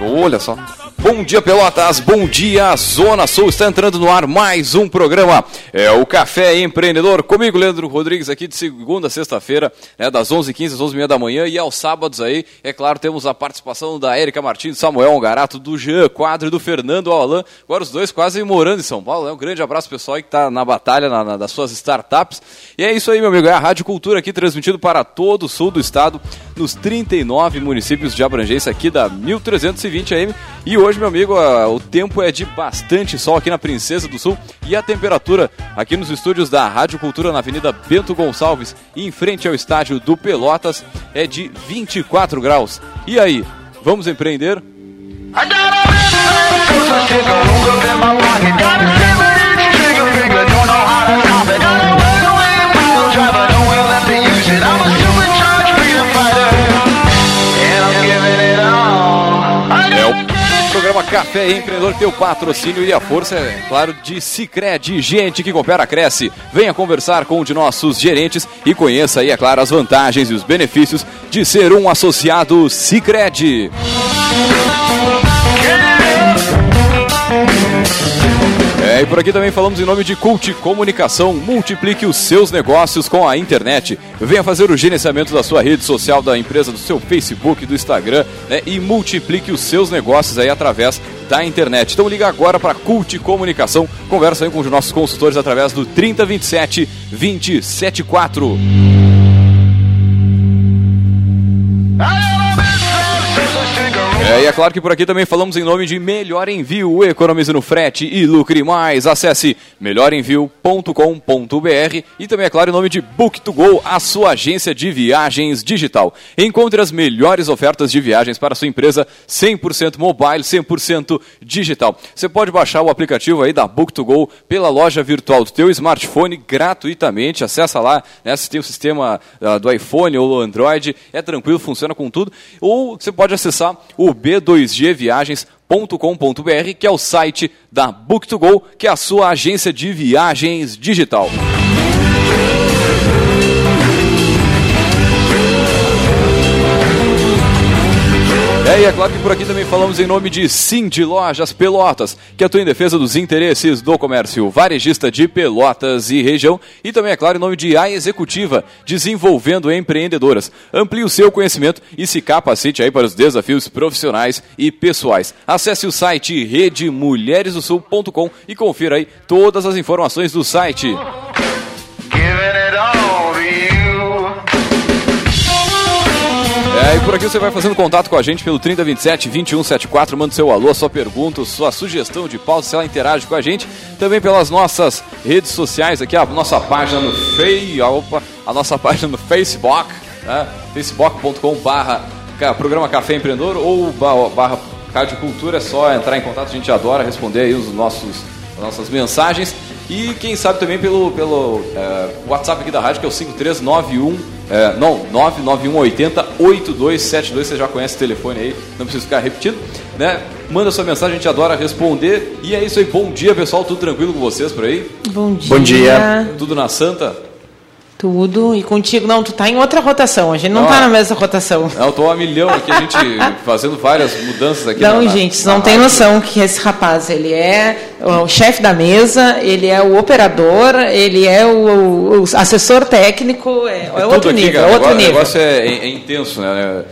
Olha só. Bom dia, Pelotas. Bom dia, Zona Sul. Está entrando no ar mais um programa. É o Café Empreendedor. Comigo, Leandro Rodrigues, aqui de segunda a sexta-feira, né, das 11h15 às 11h30 da manhã. E aos sábados aí, é claro, temos a participação da Érica Martins, Samuel Ongarato, do Jean Quadro e do Fernando Alain. Agora os dois quase morando em São Paulo. Né? Um grande abraço, pessoal, que está na batalha na, na, das suas startups. E é isso aí, meu amigo. É a Rádio Cultura aqui, transmitido para todo o sul do estado, nos 39 municípios de abrangência aqui da 1320 AM. E hoje, meu amigo, o tempo é de bastante sol aqui na Princesa do Sul e a temperatura aqui nos estúdios da Rádio Cultura na Avenida Bento Gonçalves, em frente ao estádio do Pelotas, é de 24 graus. E aí, vamos empreender? programa Café Empreendedor tem o patrocínio e a força, é claro, de Cicred, gente que coopera, cresce. Venha conversar com um de nossos gerentes e conheça aí, é claro, as vantagens e os benefícios de ser um associado Cicred. É, e por aqui também falamos em nome de Cult Comunicação. Multiplique os seus negócios com a internet. Venha fazer o gerenciamento da sua rede social, da empresa, do seu Facebook, do Instagram, né? E multiplique os seus negócios aí através da internet. Então liga agora para Cult Comunicação. Conversa aí com os nossos consultores através do 3027 274. É, e é claro que por aqui também falamos em nome de Melhor Envio. Economize no frete e lucre mais. Acesse melhorenvio.com.br e também, é claro, em nome de Book2Go, a sua agência de viagens digital. Encontre as melhores ofertas de viagens para a sua empresa 100% mobile, 100% digital. Você pode baixar o aplicativo aí da Book2Go pela loja virtual do teu smartphone gratuitamente. Acessa lá, né, se tem o sistema uh, do iPhone ou do Android, é tranquilo, funciona com tudo. Ou você pode acessar o b2gviagens.com.br, que é o site da Book2Go, que é a sua agência de viagens digital. É, e é claro que por aqui também falamos em nome de Sim de Lojas Pelotas, que atua em defesa dos interesses do comércio varejista de Pelotas e região. E também, é claro, em nome de A Executiva, desenvolvendo empreendedoras. Amplie o seu conhecimento e se capacite aí para os desafios profissionais e pessoais. Acesse o site redemulheresdosul.com e confira aí todas as informações do site. É, e por aqui você vai fazendo contato com a gente pelo 3027 2174, manda seu alô, sua pergunta, sua sugestão de pauta, se ela interage com a gente. Também pelas nossas redes sociais aqui, a nossa página no Fei, opa, a nossa página no Facebook, né? facebook.com barra programa Café Empreendedor ou barra Rádio Cultura, é só entrar em contato, a gente adora responder aí os nossos, as nossas mensagens. E quem sabe também pelo, pelo é, WhatsApp aqui da rádio, que é o 5391, é, não, 99180 8272, você já conhece o telefone aí, não precisa ficar repetindo, né? Manda sua mensagem, a gente adora responder. E é isso aí, bom dia pessoal, tudo tranquilo com vocês por aí? Bom dia. Bom dia. Tudo na Santa? Tudo. E contigo, não, tu tá em outra rotação, a gente não, não tá na mesma rotação. Não, eu tô a milhão aqui, a gente fazendo várias mudanças aqui. Não, na, gente, vocês não tem noção que esse rapaz, ele é o chefe da mesa, ele é o operador, ele é o, o assessor técnico, é, é, é outro aqui, nível, cara, outro o nível. O negócio é, é, é intenso, né?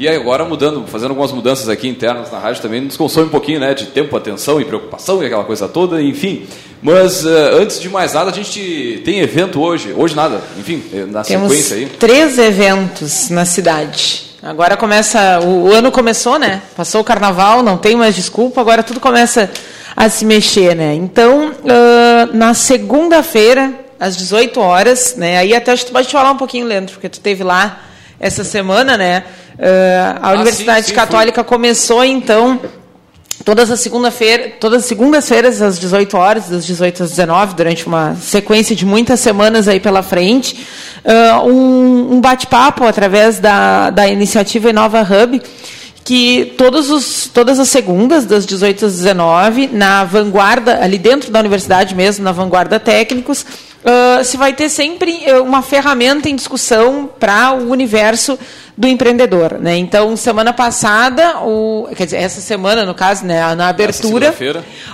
E agora mudando, fazendo algumas mudanças aqui internas na rádio também, nos consome um pouquinho né, de tempo, atenção e preocupação e aquela coisa toda, enfim. Mas uh, antes de mais nada, a gente tem evento hoje, hoje nada, enfim, eh, na Temos sequência aí. três eventos na cidade. Agora começa, o, o, ano começou, né? Passou o carnaval, não tem mais desculpa, agora tudo começa a se mexer, né? Então, uh, na segunda-feira, às 18 horas, né? Aí até acho que tu pode falar um pouquinho, Leandro, porque tu teve lá essa semana, né? Uh, a ah, Universidade sim, sim, Católica foi. começou então todas as segunda-feira, todas as segundas-feiras às 18 horas, das 18 às 19, durante uma sequência de muitas semanas aí pela frente, um, um bate-papo através da, da iniciativa Inova Hub, que todos os, todas as segundas, das 18 às 19, na vanguarda, ali dentro da universidade mesmo, na vanguarda técnicos, uh, se vai ter sempre uma ferramenta em discussão para o universo do empreendedor, né? Então, semana passada, o, quer dizer, essa semana, no caso, né, na abertura,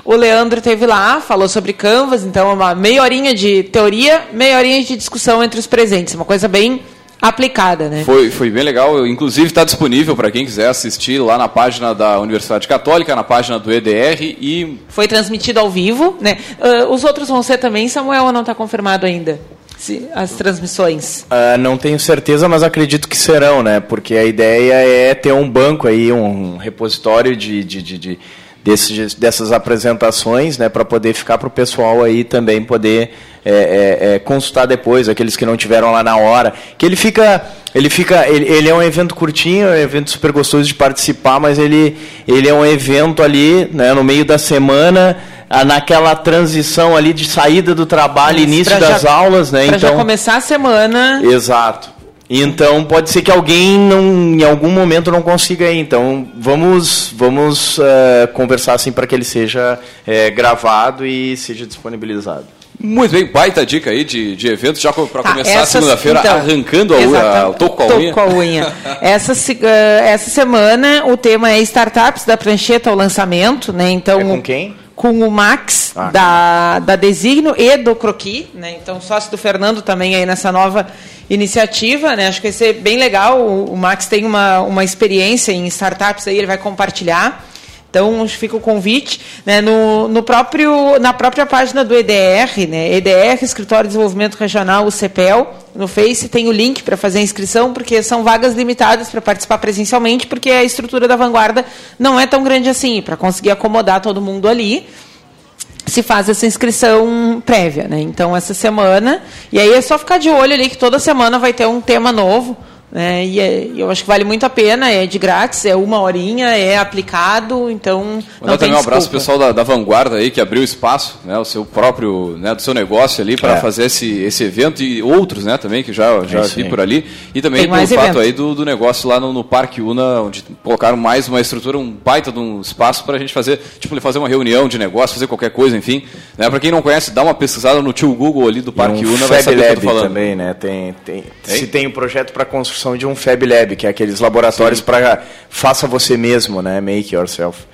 o Leandro teve lá, falou sobre Canvas, então uma meia horinha de teoria, meia horinha de discussão entre os presentes, uma coisa bem aplicada, né? Foi, foi bem legal, inclusive está disponível para quem quiser assistir lá na página da Universidade Católica, na página do EDR e foi transmitido ao vivo, né? Uh, os outros vão ser também, Samuel, ou não está confirmado ainda? as transmissões? Uh, não tenho certeza, mas acredito que serão, né? Porque a ideia é ter um banco aí, um repositório de, de, de, de desses, dessas apresentações, né? Para poder ficar para o pessoal aí também poder é, é, é, consultar depois, aqueles que não tiveram lá na hora. Que ele fica. Ele fica. Ele, ele, é um evento curtinho, é um evento super gostoso de participar, mas ele, ele é um evento ali, né, no meio da semana naquela transição ali de saída do trabalho, Isso, início das já, aulas, né? Então já começar a semana. Exato. Então pode ser que alguém não, em algum momento não consiga ir. Então vamos vamos uh, conversar assim para que ele seja uh, gravado e seja disponibilizado. Muito bem, baita dica aí de, de eventos, já para tá, começar a segunda-feira então, arrancando a, a, o toco com a unha. Com a unha. essa, uh, essa semana o tema é startups da prancheta ao lançamento, né? Então, é com quem? com o Max ah, da, da Designo e do Croqui, né? então sócio do Fernando também aí nessa nova iniciativa, né? acho que vai ser bem legal, o, o Max tem uma, uma experiência em startups, aí ele vai compartilhar, então fica o convite, né? no, no próprio, na própria página do EDR, né? EDR, Escritório de Desenvolvimento Regional, o CEPEL, no Face tem o link para fazer a inscrição, porque são vagas limitadas para participar presencialmente, porque a estrutura da vanguarda não é tão grande assim, para conseguir acomodar todo mundo ali se faz essa inscrição prévia, né? Então essa semana, e aí é só ficar de olho ali que toda semana vai ter um tema novo. Né? E é, eu acho que vale muito a pena, é de grátis, é uma horinha, é aplicado, então. Mandar também um abraço pro pessoal da, da, Vanguarda aí, que abriu espaço, né, o seu próprio, né, do seu negócio ali para é. fazer esse, esse evento e outros né, também, que já, já é vi por ali. E também pelo fato aí do, do negócio lá no, no, Parque Una, onde colocaram mais uma estrutura, um baita de um espaço para a gente fazer, tipo, fazer uma reunião de negócio, fazer qualquer coisa, enfim. Né, para quem não conhece, dá uma pesquisada no tio Google ali do Parque um Una, vai saber o que eu tô falando. também, né? Tem, tem, se tem um projeto para construção construção de um Fab Lab, que é aqueles laboratórios para faça você mesmo, né? Make yourself.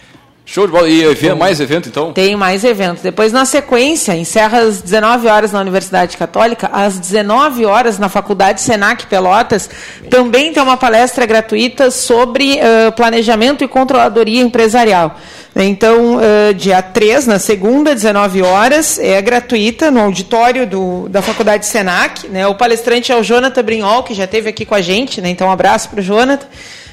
Show de bola. E evento, mais evento, então? Tem mais evento. Depois, na sequência, encerra às 19 horas na Universidade Católica, às 19 horas na Faculdade Senac Pelotas, também tem uma palestra gratuita sobre uh, planejamento e controladoria empresarial. Então, uh, dia 3, na segunda, 19 horas, é gratuita no auditório do, da Faculdade Senac. Né? O palestrante é o Jonathan Brinhol, que já esteve aqui com a gente, né? então um abraço para o Jonathan.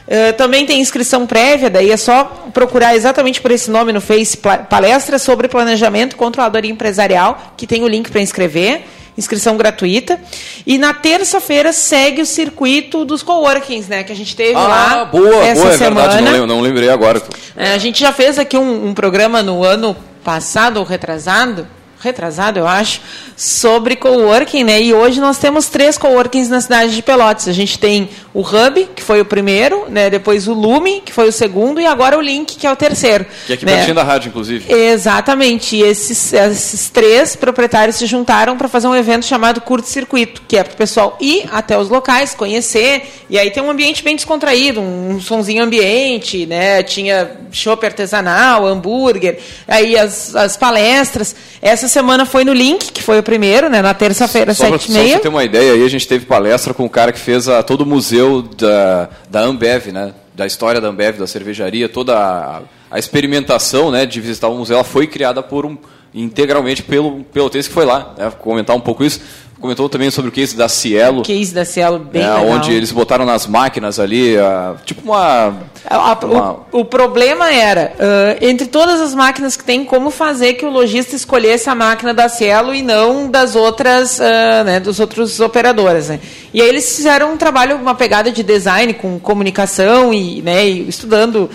Uh, também tem inscrição prévia, daí é só procurar exatamente por esse nome no Face, palestra sobre planejamento e controladoria empresarial, que tem o link para inscrever, inscrição gratuita. E na terça-feira segue o circuito dos coworkings, né, que a gente teve ah, lá boa, essa boa, é semana. Verdade, não, não lembrei agora. É, a gente já fez aqui um, um programa no ano passado ou retrasado, retrasado, eu acho, sobre coworking, né? E hoje nós temos três coworkings na cidade de Pelotas. A gente tem o Hub, que foi o primeiro, né? Depois o Lume, que foi o segundo, e agora o Link, que é o terceiro. Que é aqui né? pertinho da rádio, inclusive. Exatamente. E esses, esses três proprietários se juntaram para fazer um evento chamado Curto Circuito, que é para o pessoal ir até os locais, conhecer, e aí tem um ambiente bem descontraído, um, sonzinho ambiente, né? Tinha chopp artesanal, hambúrguer, aí as, as palestras. Essa semana foi no Link, que foi o primeiro, né, na terça-feira, sete e meia. Só você ter uma ideia, aí a gente teve palestra com o cara que fez a, todo o museu da, da Ambev, né, da história da Ambev, da cervejaria, toda a, a experimentação né, de visitar o museu, ela foi criada por um integralmente pelo pelotense que foi lá, né, comentar um pouco isso comentou também sobre o case da Cielo. O case da Cielo, bem é, legal. Onde eles botaram nas máquinas ali, uh, tipo uma... A, uma... O, o, problema era, uh, entre todas as máquinas que tem, como fazer que o lojista escolhesse a máquina da Cielo e não das outras, uh, né, dos outros operadores. Né? E aí eles fizeram um trabalho, uma pegada de design com comunicação e, né, e estudando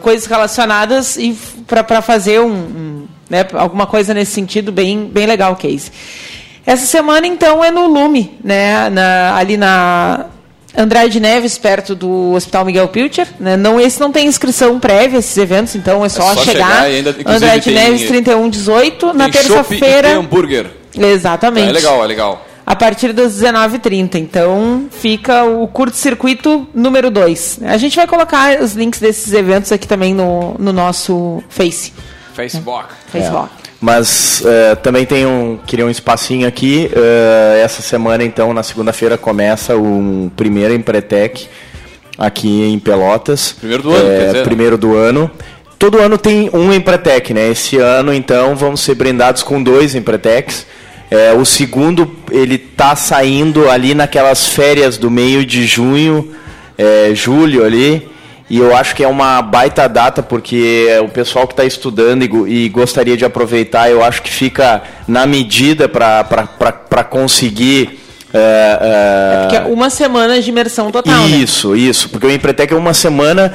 coisas relacionadas para fazer um, um né, alguma coisa nesse sentido bem, bem legal o case. Essa semana, então, é no Lume, né? Na, ali na Andrade Neves, perto do Hospital Miguel Pilcher. Né? Não, esse não tem inscrição prévia, esses eventos, então é só, é só chegar. chegar ainda, Andrade tem, Neves, 3118. Na terçopp feira hambúrguer. Exatamente. É legal, é legal. a partir das 19h30. Então fica o curto-circuito número 2. A gente vai colocar os links desses eventos aqui também no, no nosso Face. Facebook. Facebook. É. Mas uh, também tem um, queria um espacinho aqui. Uh, essa semana, então, na segunda-feira, começa o primeiro Empretec aqui em Pelotas. Primeiro do ano, é, dizer, né? Primeiro do ano. Todo ano tem um Empretec, né? Esse ano, então, vamos ser brindados com dois Empretecs. É, o segundo, ele tá saindo ali naquelas férias do meio de junho, é, julho ali. E eu acho que é uma baita data, porque o pessoal que está estudando e, e, gostaria de aproveitar, eu acho que fica na medida para conseguir. É, é... é porque é uma semana de imersão total. Né? Isso, né? isso. Porque o Empretec é uma semana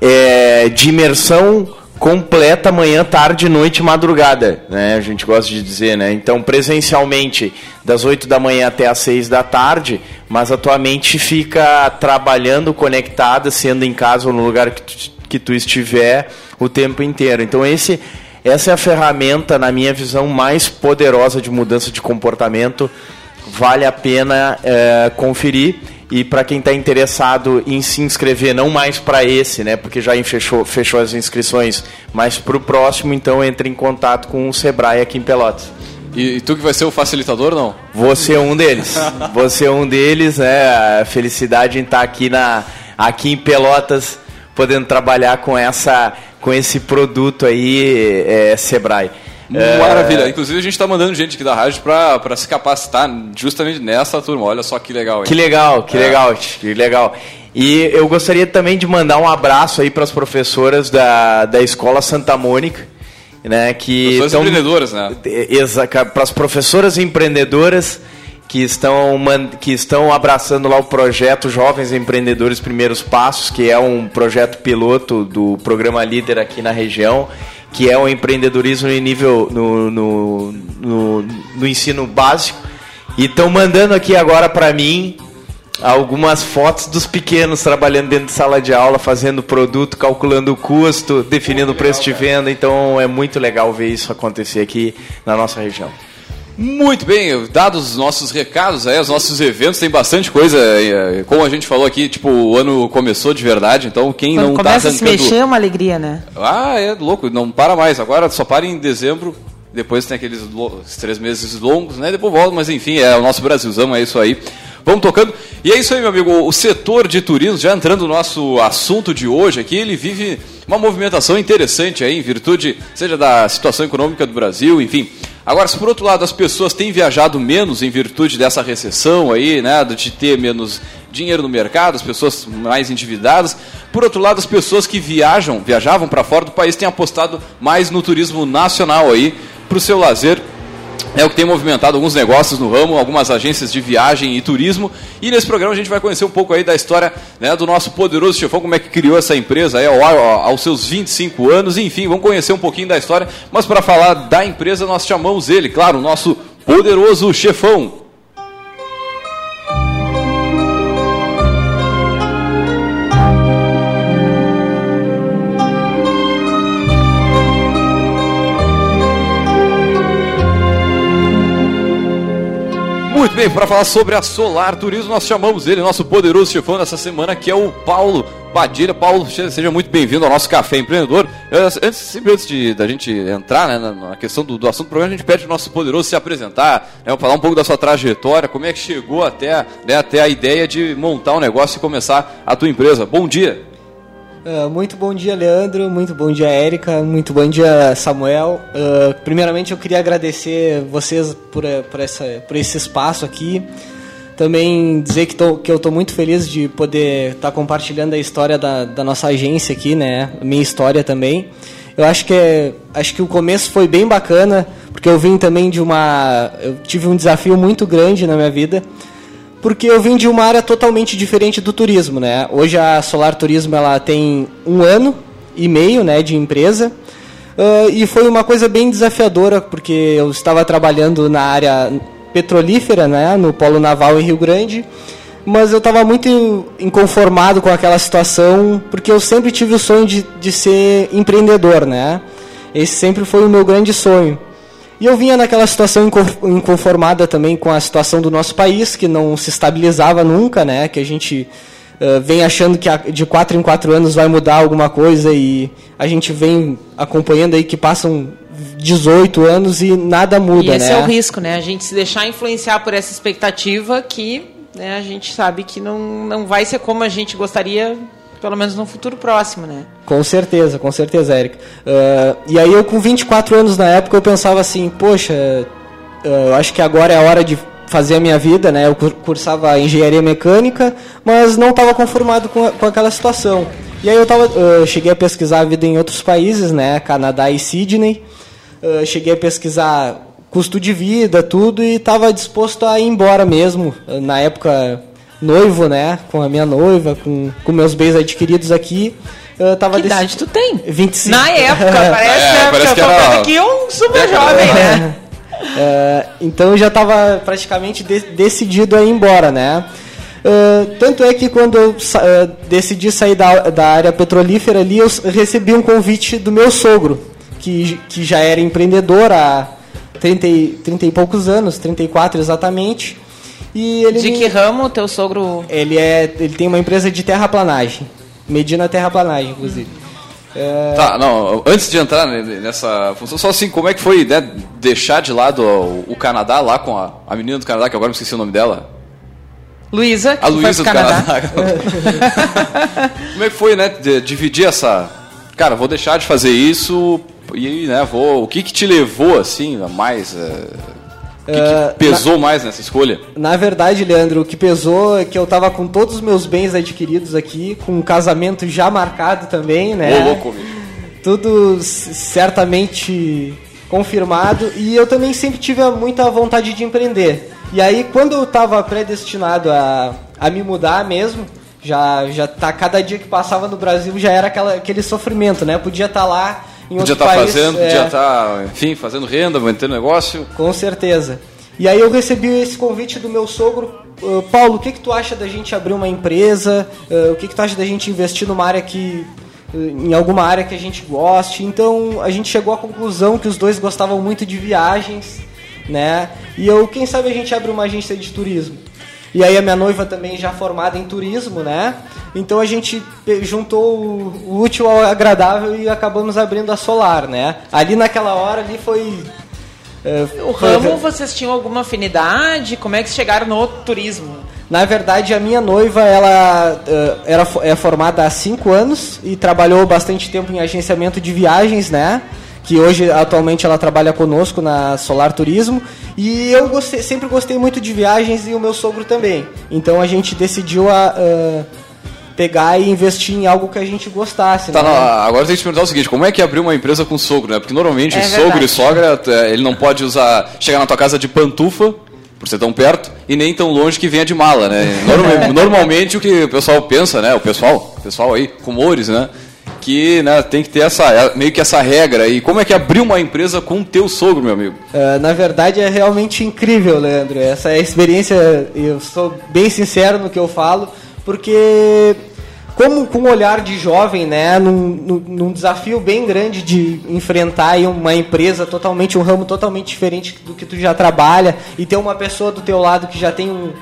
é, de imersão completa manhã, tarde, noite madrugada, né? A gente gosta de dizer, né? Então, presencialmente, das 8 da manhã até as 6 da tarde, mas a tua mente fica trabalhando conectada, sendo em casa ou no lugar que tu, que tu estiver o tempo inteiro. Então, esse essa é a ferramenta, na minha visão, mais poderosa de mudança de comportamento. Vale a pena é, conferir. E para quem está interessado em se inscrever, não mais para esse, né, porque já fechou, fechou as inscrições, mas para o próximo, então entre em contato com o Sebrae aqui em Pelotas. E, e tu que vai ser o facilitador, não? Você é um deles. Você é um deles, né? A felicidade em estar tá aqui, na, aqui em Pelotas, podendo trabalhar com, essa, com esse produto aí, é, Sebrae. Maravilha. É... Inclusive, a gente está mandando gente aqui da rádio para se capacitar justamente nessa turma. Olha só que legal. Hein? Que legal, que é. legal, que legal. E eu gostaria também de mandar um abraço aí para as professoras da, da Escola Santa Mônica. Né, que Professoras tão, empreendedoras, né? Para as professoras empreendedoras que estão, que estão abraçando lá o projeto Jovens Empreendedores Primeiros Passos, que é um projeto piloto do programa Líder aqui na região que é o empreendedorismo em nível no, no, no, no ensino básico. E estão mandando aqui agora para mim algumas fotos dos pequenos trabalhando dentro de sala de aula, fazendo produto, calculando o custo, definindo o preço de venda. Então é muito legal ver isso acontecer aqui na nossa região. Muito bem, dados os nossos recados aí, os nossos eventos, tem bastante coisa. É, como a gente falou aqui, tipo, o ano começou de verdade, então quem Quando não tá começa a se mexer é uma alegria, né? Ah, é louco, não para mais. Agora só para em dezembro, depois tem aqueles três meses longos, né? Depois volta, mas enfim, é o nosso Brasilzão, é isso aí. Vamos tocando. E é isso aí, meu amigo. O setor de turismo, já entrando no nosso assunto de hoje aqui, ele vive uma movimentação interessante aí, em virtude, seja da situação econômica do Brasil, enfim. Agora, se por outro lado as pessoas têm viajado menos em virtude dessa recessão aí, né, de ter menos dinheiro no mercado, as pessoas mais endividadas. Por outro lado, as pessoas que viajam, viajavam para fora do país têm apostado mais no turismo nacional aí para o seu lazer é o que tem movimentado alguns negócios no ramo, algumas agências de viagem e turismo. E nesse programa a gente vai conhecer um pouco aí da história né, do nosso poderoso chefão, como é que criou essa empresa aí ao, aos seus 25 anos. Enfim, vamos conhecer um pouquinho da história. Mas para falar da empresa, nós chamamos ele, claro, o nosso poderoso chefão, Muito bem, para falar sobre a Solar Turismo, nós chamamos ele, nosso poderoso chefão dessa semana, que é o Paulo Padilha. Paulo, seja muito bem-vindo ao nosso Café Empreendedor. Antes, sempre antes de, da gente entrar né, na questão do, do assunto do programa, a gente pede o nosso poderoso se apresentar, né, falar um pouco da sua trajetória, como é que chegou até, né, até a ideia de montar um negócio e começar a tua empresa. Bom dia! Uh, muito bom dia, Leandro. Muito bom dia, Érica. Muito bom dia, Samuel. Uh, primeiramente, eu queria agradecer vocês por, eh, por, essa, por esse espaço aqui. Também dizer que, tô, que eu estou muito feliz de poder estar tá compartilhando a história da, da nossa agência aqui, né? A minha história também. Eu acho que, é, acho que o começo foi bem bacana, porque eu vim também de uma. Eu tive um desafio muito grande na minha vida porque eu vim de uma área totalmente diferente do turismo, né? Hoje a Solar Turismo ela tem um ano e meio, né, de empresa. Uh, e foi uma coisa bem desafiadora, porque eu estava trabalhando na área petrolífera, né, no Polo Naval em Rio Grande, mas eu estava muito inconformado com aquela situação, porque eu sempre tive o sonho de, de ser empreendedor, né? Esse sempre foi o meu grande sonho. E eu vinha naquela situação inconformada também com a situação do nosso país, que não se estabilizava nunca, né? Que a gente uh, vem achando que de quatro em quatro anos vai mudar alguma coisa e a gente vem acompanhando aí que passam 18 anos e nada muda, e esse né? é o risco, né? A gente se deixar influenciar por essa expectativa que né, a gente sabe que não, não vai ser como a gente gostaria pelo menos no futuro próximo, né? Com certeza, com certeza, Érica. Uh, e aí eu com 24 anos na época eu pensava assim, poxa, uh, eu acho que agora é a hora de fazer a minha vida, né? Eu cursava engenharia mecânica, mas não estava conformado com, a, com aquela situação. E aí eu tava, uh, cheguei a pesquisar a vida em outros países, né? Canadá e Sydney. cheguei a pesquisar custo de vida, tudo, e estava disposto a ir embora mesmo. Na época noivo, né? Com a minha noiva, com, com meus bens adquiridos aqui. Eu tava que desse... idade tu tem? 25. Na época, parece, é, né? Parece que era... aqui um super jovem, né? É, então eu já estava praticamente de decidido a ir embora, né? Uh, tanto é que quando eu uh, decidi sair da, da área petrolífera ali, eu recebi um convite do meu sogro, que, que já era empreendedor há 30 e, 30 e poucos anos, 34 exatamente. E ele de que ramo teu sogro? Ele é, ele tem uma empresa de terraplanagem, Medina Terraplanagem, inclusive. É... Tá, não, antes de entrar nessa função, só assim, como é que foi né, deixar de lado o, o, Canadá lá com a, a menina do Canadá, que agora me esqueci o nome dela? Luísa, a Luísa do Canadá. Canadá. como é que foi, né, de, dividir essa... Cara, vou deixar de fazer isso e, né, vou... O que que te levou, assim, a mais... É que, que ah, pesou na, mais nessa escolha? Na verdade, Leandro, o que pesou é que eu tava com todos os meus bens adquiridos aqui, com um casamento já marcado também, né? Ô, louco, Tudo certamente confirmado e eu também sempre tive muita vontade de empreender. E aí, quando eu estava predestinado a, a me mudar mesmo, já já tá cada dia que passava no Brasil já era aquela, aquele sofrimento, né? Podia estar tá lá em podia estar tá fazendo, é... podia estar, tá, enfim, fazendo renda, mantendo negócio. Com certeza. E aí eu recebi esse convite do meu sogro, uh, Paulo, o que que tu acha da gente abrir uma empresa? Uh, o que que tu acha da gente investir numa área que uh, em alguma área que a gente goste? Então a gente chegou à conclusão que os dois gostavam muito de viagens, né? E eu, quem sabe a gente abre uma agência de turismo. E aí a minha noiva também já formada em turismo, né? Então a gente juntou o útil ao agradável e acabamos abrindo a Solar, né? Ali naquela hora ali foi é, o ramo, vocês tinham alguma afinidade? Como é que chegaram no turismo? Na verdade, a minha noiva ela uh, era, é formada há cinco anos e trabalhou bastante tempo em agenciamento de viagens, né? Que hoje atualmente ela trabalha conosco na Solar Turismo e eu gostei, sempre gostei muito de viagens e o meu sogro também. Então a gente decidiu a, uh, pegar e investir em algo que a gente gostasse. Tá, né? não, agora tem que te perguntar o seguinte: como é que abriu uma empresa com sogro, né? Porque normalmente é sogro verdade. e sogra, é, ele não pode usar, chegar na tua casa de pantufa por ser tão perto e nem tão longe que venha de mala, né? Normalmente, normalmente o que o pessoal pensa, né? O pessoal, o pessoal aí, rumores, né? Que né, tem que ter essa é, meio que essa regra. E como é que abriu uma empresa com o teu sogro, meu amigo? Uh, na verdade é realmente incrível, Leandro. Essa experiência, eu sou bem sincero no que eu falo, porque como com um olhar de jovem, né, num, num, desafio bem grande de enfrentar uma empresa totalmente, um ramo totalmente diferente do que tu já trabalha e ter uma pessoa do teu lado que já tem um,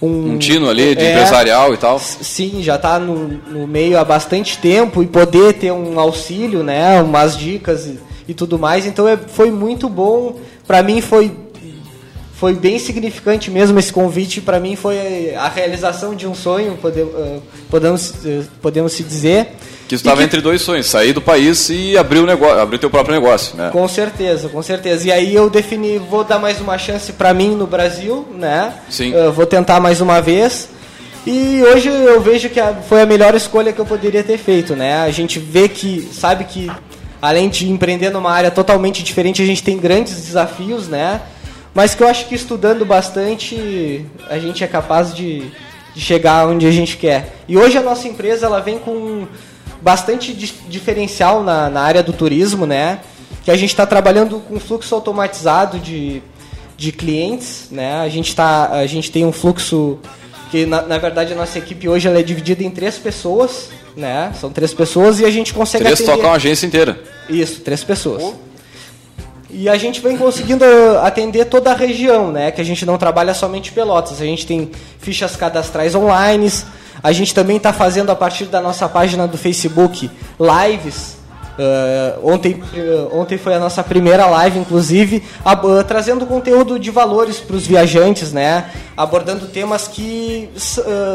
um, um tino ali de é, empresarial e tal. Sim, já está no, no, meio há bastante tempo e poder ter um auxílio, né, umas dicas e, e tudo mais. Então é, foi muito bom. Para mim foi foi bem significante mesmo esse convite. Para mim foi a realização de um sonho, podemos, podemos, podemos se dizer. Que estava entre dois sonhos, sair do país e abrir o negócio, abrir teu próprio negócio, né? Com certeza, com certeza. E aí eu defini, vou dar mais uma chance para mim no Brasil, né? Sim. Uh, vou tentar mais uma vez. E hoje eu vejo que foi a melhor escolha que eu poderia ter feito, né? A gente vê que, sabe que além de empreender numa área totalmente diferente, a gente tem grandes desafios, né? Mas que eu acho que estudando bastante a gente é capaz de, de chegar onde a gente quer. E hoje a nossa empresa ela vem com bastante diferencial na, na área do turismo, né? Que a gente está trabalhando com fluxo automatizado de, de clientes, né? A gente, tá, a gente tem um fluxo que, na, na verdade, a nossa equipe hoje ela é dividida em três pessoas, né? São três pessoas e a gente consegue três atender... tocam a agência inteira. Isso, três pessoas. E a gente vem conseguindo atender toda a região, né? Que a gente não trabalha somente Pelotas. A gente tem fichas cadastrais online. A gente também está fazendo a partir da nossa página do Facebook lives. Uh, ontem, uh, ontem foi a nossa primeira live, inclusive, uh, trazendo conteúdo de valores para os viajantes, né? Abordando temas que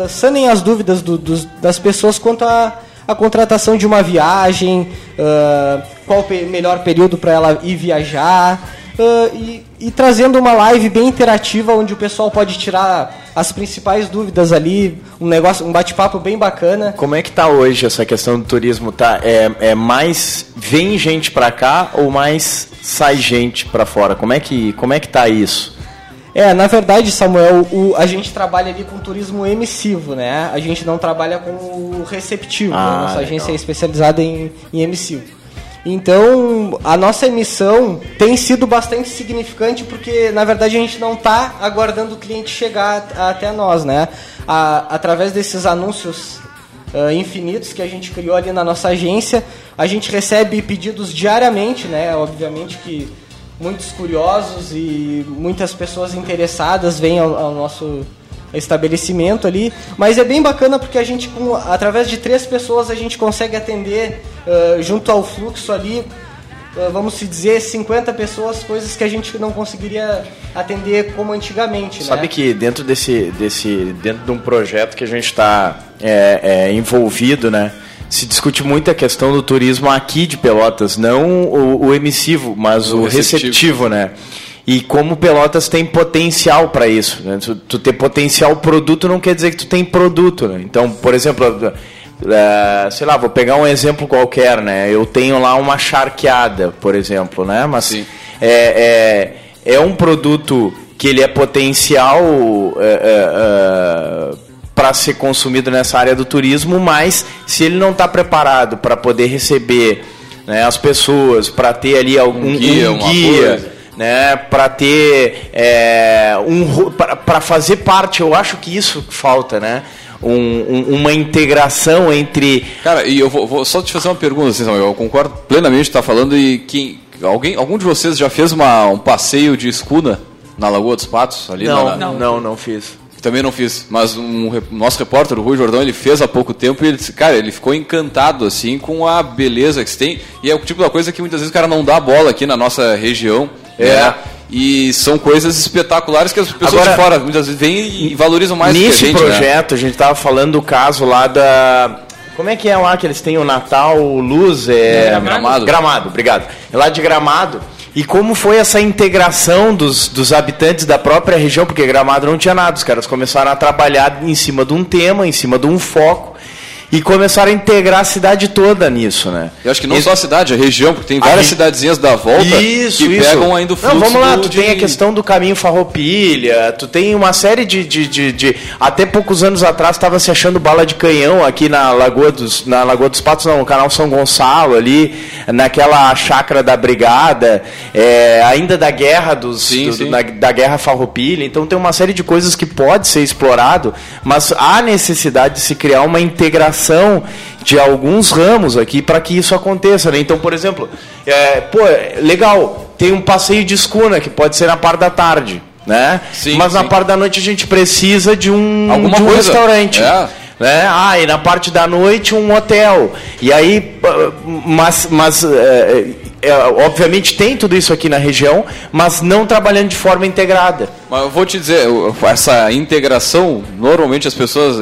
sanem as dúvidas do, dos, das pessoas quanto a a contratação de uma viagem, uh, qual o melhor período para ela ir viajar. Uh, e, e, trazendo uma live bem interativa onde o pessoal pode tirar as principais dúvidas ali, um negócio, um bate-papo bem bacana. Como é que tá hoje essa questão do turismo? Tá, é, é mais vem gente para cá ou mais sai gente para fora? Como é que como é que tá isso? É, na verdade, Samuel, o, a gente trabalha ali com turismo emissivo, né? A gente não trabalha com o receptivo. Ah, Nossa legal. agência é especializada em, em emissivo. Então, a nossa emissão tem sido bastante significante porque, na verdade, a gente não está aguardando o cliente chegar até nós, né? A, através desses anúncios uh, infinitos que a gente criou ali na nossa agência, a gente recebe pedidos diariamente, né? Obviamente que muitos curiosos e muitas pessoas interessadas vêm ao, ao nosso estabelecimento ali, mas é bem bacana porque a gente, com, através de três pessoas, a gente consegue atender uh, junto ao fluxo ali, vamos dizer, 50 pessoas, coisas que a gente não conseguiria atender como antigamente. Sabe né? que dentro desse, desse, dentro de um projeto que a gente está é, é, envolvido, né? Se discute muito a questão do turismo aqui de Pelotas, não o, o emissivo, mas o, o receptivo. receptivo, né? E como Pelotas tem potencial para isso. Né? Tu, tu ter potencial produto não quer dizer que tu tem produto. Né? Então, por exemplo, uh, sei lá, vou pegar um exemplo qualquer, né? Eu tenho lá uma charqueada, por exemplo, né? Mas é, é, é um produto que ele é potencial uh, uh, para ser consumido nessa área do turismo, mas se ele não está preparado para poder receber né, as pessoas, para ter ali algum um guia, um guia né, para ter é, um para fazer parte, eu acho que isso falta, né? Um, um, uma integração entre. Cara, e eu vou, vou, só te fazer uma pergunta, assim, eu concordo plenamente está falando e que alguém, algum de vocês já fez uma, um passeio de escuna na Lagoa dos Patos ali? Não, na, não, não, não fiz. Também não fiz, mas um nosso repórter, o Rui Jordão, ele fez há pouco tempo e ele disse, cara, ele ficou encantado assim com a beleza que se tem. E é o tipo da coisa que muitas vezes o cara não dá bola aqui na nossa região. É. Né? E são coisas espetaculares que as pessoas Agora, de fora muitas vezes vêm e valorizam mais Nesse que a gente, né? projeto, né? a gente estava falando do caso lá da. Como é que é lá que eles têm o Natal Luz? É... Gramado. Gramado. Gramado, obrigado. É lá de Gramado e como foi essa integração dos, dos habitantes da própria região? Porque Gramado não tinha nada, os caras começaram a trabalhar em cima de um tema, em cima de um foco e começaram a integrar a cidade toda nisso, né? Eu acho que não só a cidade, a região, porque tem várias cidadezinhas da volta isso, que isso. pegam ainda o fluxo. Não, vamos lá, tu de... tem a questão do caminho Farroupilha, tu tem uma série de, de, de, de... até poucos anos atrás estava se achando bala de canhão aqui na Lagoa dos na Lagoa dos Patos, não, no canal São Gonçalo ali, naquela chácara da Brigada, é, ainda da guerra dos sim, do, sim. Da, da guerra Farroupilha. Então tem uma série de coisas que pode ser explorado, mas há necessidade de se criar uma integração de alguns ramos aqui para que isso aconteça. Né? Então, por exemplo, é, pô, legal, tem um passeio de escuna que pode ser na parte da tarde. Né? Sim, Mas sim. na parte da noite a gente precisa de um, Alguma de um coisa. restaurante. É. Né? Ah, e na parte da noite um hotel. E aí, mas, mas é, é, obviamente tem tudo isso aqui na região, mas não trabalhando de forma integrada. Mas eu vou te dizer, essa integração, normalmente as pessoas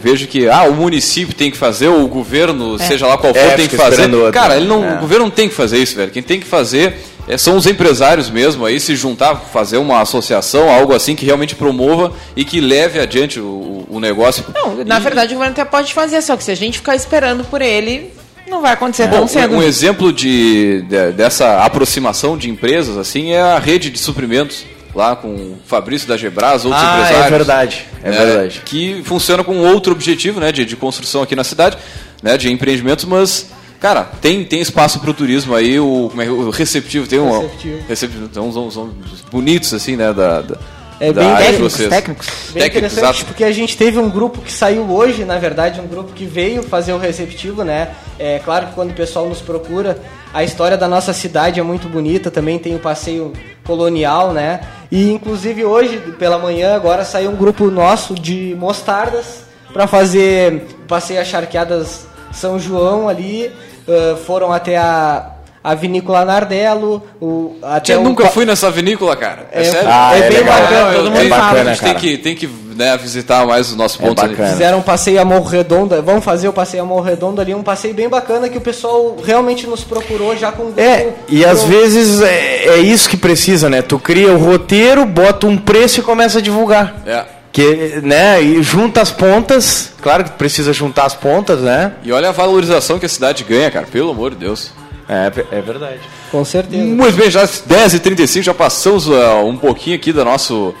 vejo que ah, o município tem que fazer, ou o governo, é. seja lá qual for, é, tem que fazer. Cara, ele não, é. o governo não tem que fazer isso, velho. Quem tem que fazer é, são os empresários mesmo aí se juntar, fazer uma associação, algo assim que realmente promova e que leve adiante o, o negócio. Não, na e... verdade o governo até pode fazer, só que se a gente ficar esperando por ele, não vai acontecer tão cedo. Um exemplo de, de, dessa aproximação de empresas assim é a rede de suprimentos lá com o Fabrício da Gebras, outros ah, é empresários. É verdade, é, é verdade. Que funciona com outro objetivo, né, de, de construção aqui na cidade, né, de empreendimentos, mas Cara, tem, tem espaço para o turismo aí, o, como é, o receptivo tem um. Receptivo. receptivo tem uns, uns, uns, bonitos, assim, né? Da, da É da bem técnicos, vocês. técnicos. Bem Técnicos, interessante, exato. porque a gente teve um grupo que saiu hoje, na verdade, um grupo que veio fazer o receptivo, né? É claro que quando o pessoal nos procura, a história da nossa cidade é muito bonita, também tem o passeio colonial, né? E inclusive hoje, pela manhã, agora saiu um grupo nosso de mostardas para fazer passeio a Charqueadas São João ali, ah, foram até a, a vinícola Nardelo, o, até Eu o nunca fui nessa vinícola, cara. É, É, sério? Ah, é é bem legal. bacana, todo mundo tenho- fala. a gente tem que, tem que né, visitar mais os nossos É pontos ali. bacana. Fizeram um passeio a Morro Redondo, vamos fazer o passeio a Morro Redondo ali, um passeio bem bacana que o pessoal realmente nos procurou já com É, com- e às com- vezes é, é isso que precisa, né? Tu cria o roteiro, bota um preço e começa a divulgar. É. Que, né, e junta as pontas, claro que precisa juntar as pontas, né? E olha a valorização que a cidade ganha, cara. Pelo amor de Deus. É, é verdade. Com certeza. Muito bem, já às 10h35, já passamos ah, um pouquinho aqui do nosso,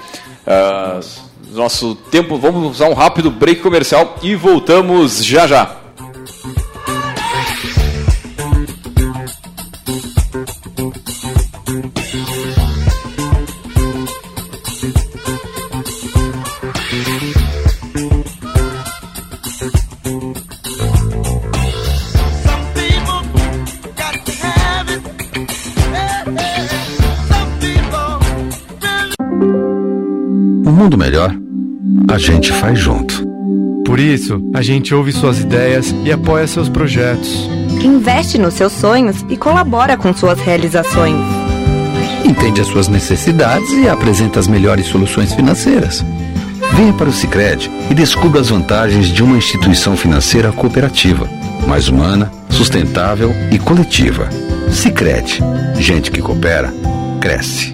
do nosso tempo. Vamos usar um rápido break comercial e voltamos já já. Mundo melhor, a gente faz junto. Por isso, a gente ouve suas ideias e apoia seus projetos. Investe nos seus sonhos e colabora com suas realizações. Entende as suas necessidades e apresenta as melhores soluções financeiras. Venha para o Sicredi e descubra as vantagens de uma instituição financeira cooperativa, mais humana, sustentável e coletiva. Sicredi, gente que coopera, cresce.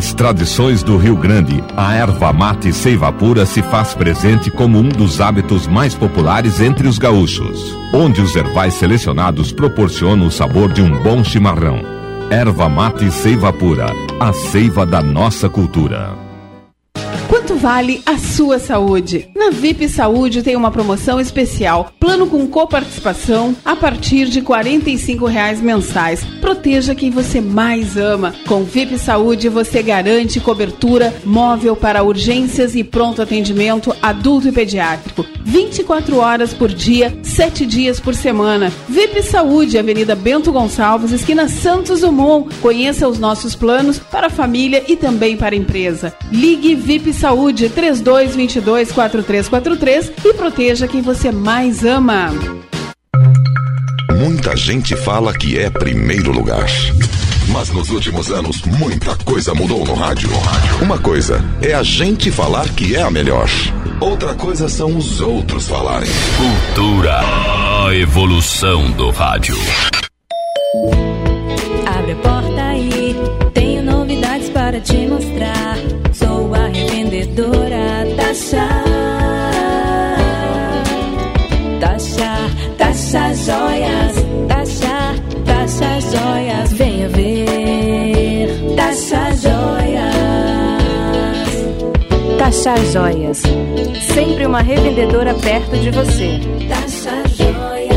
Nas tradições do Rio Grande, a erva mate seiva pura se faz presente como um dos hábitos mais populares entre os gaúchos, onde os ervais selecionados proporcionam o sabor de um bom chimarrão. Erva mate seiva pura, a seiva da nossa cultura. Quanto vale a sua saúde? Na VIP Saúde tem uma promoção especial. Plano com coparticipação a partir de 45 reais mensais. Proteja quem você mais ama. Com VIP Saúde você garante cobertura móvel para urgências e pronto atendimento adulto e pediátrico. 24 horas por dia, 7 dias por semana. VIP Saúde, Avenida Bento Gonçalves, esquina Santos Dumont. Conheça os nossos planos para a família e também para a empresa. Ligue VIP Saúde 3222 4343 e proteja quem você mais ama. Muita gente fala que é primeiro lugar. Mas nos últimos anos, muita coisa mudou no rádio. Uma coisa é a gente falar que é a melhor. Outra coisa são os outros falarem. Cultura, a evolução do rádio. Taxa Joias. Sempre uma revendedora perto de você. Tasha Joias.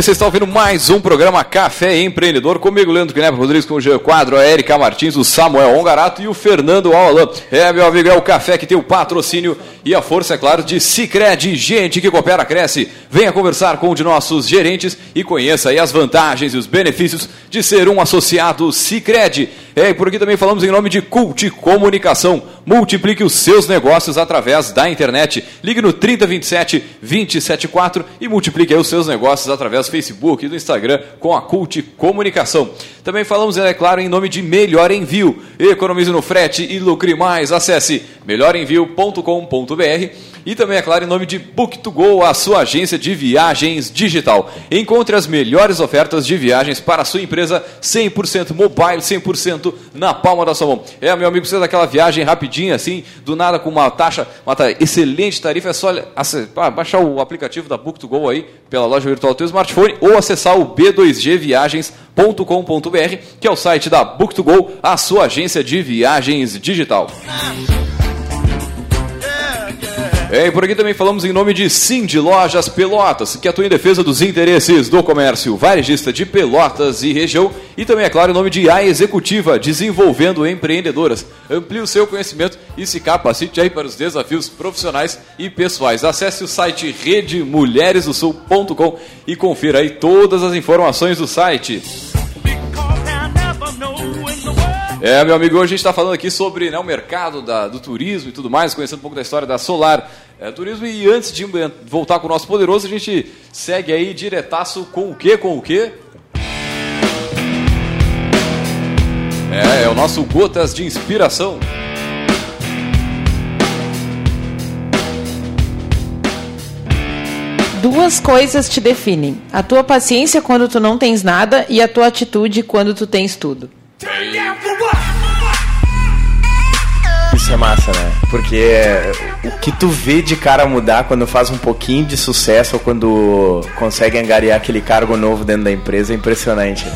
Bem, vocês estão ouvindo mais um programa Café Empreendedor. Comigo, Leandro Knepper, Rodrigues com o Jean Quadro, a Erika Martins, o Samuel Ongarato e o Fernando Alalan. É, meu amigo, é o café que tem o patrocínio e a força, é claro, de Cicred. Gente que coopera, cresce. Venha conversar com um de nossos gerentes e conheça aí as vantagens e os benefícios de ser um associado Cicred. É, e por aqui também falamos em nome de Cult Comunicação. Multiplique os seus negócios através da internet. Ligue no 3027 274 e multiplique os seus negócios através do Facebook e do Instagram com a Cult Comunicação. Também falamos, é claro, em nome de Melhor Envio. Economize no frete e lucre mais. Acesse melhorenvio.com.br e também, é claro, em nome de Book2Go, a sua agência de viagens digital. Encontre as melhores ofertas de viagens para a sua empresa 100% mobile, 100% na palma da sua mão. É, meu amigo, precisa daquela viagem rapidinha, assim, do nada com uma taxa, uma excelente tarifa, é só ah, baixar o aplicativo da Book2Go aí, pela loja virtual do teu smartphone, ou acessar o b2gviagens.com.br, que é o site da Book2Go, a sua agência de viagens digital. É, e por aqui também falamos em nome de Cindy Lojas Pelotas, que atua em defesa dos interesses do comércio varejista de Pelotas e região. E também, é claro, em nome de A Executiva, desenvolvendo empreendedoras. Amplie o seu conhecimento e se capacite aí para os desafios profissionais e pessoais. Acesse o site redemulheresdosul.com e confira aí todas as informações do site. É, meu amigo, hoje a gente está falando aqui sobre né, o mercado da- do turismo e tudo mais, conhecendo um pouco da história da Solar é, Turismo. E antes de voltar com o nosso poderoso, a gente segue aí diretaço com o quê? Com o quê? É, é o nosso Gotas de Inspiração. Duas coisas te definem: a tua paciência quando tu não tens nada e a tua atitude quando tu tens tudo. Isso é massa, né? Porque o que tu vê de cara mudar quando faz um pouquinho de sucesso ou quando consegue angariar aquele cargo novo dentro da empresa é impressionante.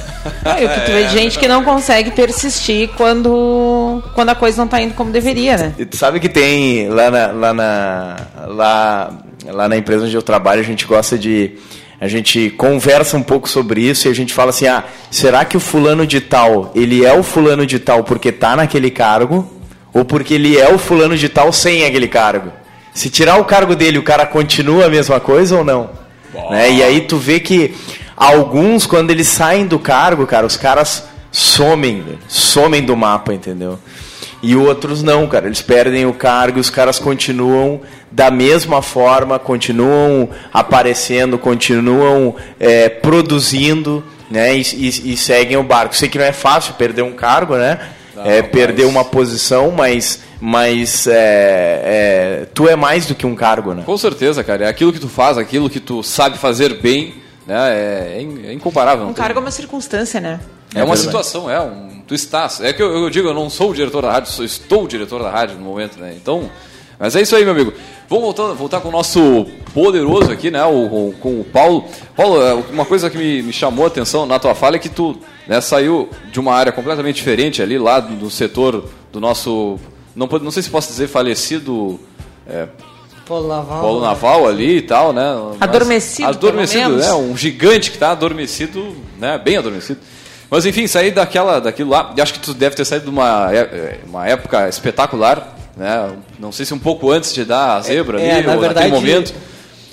e o que tu vê de gente que não consegue persistir quando, quando a coisa não tá indo como deveria, né? E tu sabe que tem lá na, lá na lá, lá na empresa onde eu trabalho, a gente gosta de a gente conversa um pouco sobre isso e a gente fala assim: "Ah, será que o fulano de tal, ele é o fulano de tal porque tá naquele cargo ou porque ele é o fulano de tal sem aquele cargo?" Se tirar o cargo dele, o cara continua a mesma coisa ou não? Né? E aí tu vê que alguns, quando eles saem do cargo, cara, os caras somem, somem do mapa, entendeu? E outros não, cara. Eles perdem o cargo, os caras continuam da mesma forma, continuam aparecendo, continuam é, produzindo, né? E, e- e seguem o barco. Sei que não é fácil perder um cargo, né? É, perder uma posição, mas, mas é, é, tu é mais do que um cargo, né? Com certeza, cara. É aquilo que tu faz, aquilo que tu sabe fazer bem, né? É, é é incomparável. Um cargo é uma circunstância, né? É uma verdade. situação, é um. Tu estás. É que eu, eu digo, eu não sou o diretor da rádio, sou, estou o diretor da rádio no momento, né? Então. Mas é isso aí, meu amigo. Vamos voltar, voltar com o nosso poderoso aqui, né? O, com, com o Paulo. Paulo, é, uma coisa que me, me chamou a atenção na tua fala é que tu né, saiu de uma área completamente diferente ali, lá do, setor do nosso. Não, não sei se posso dizer falecido. é, Polo naval. Polo naval ali e tal, né? Mas- Adormecido, Adormecido, né? Um gigante que está adormecido, né? Bem adormecido. Mas enfim, sair daquela, daquilo lá, e acho que tu deve ter saído de uma, é- é, uma época espetacular, né? Não sei se um pouco antes de dar a zebra É, ali, na ou verdade- naquele momento.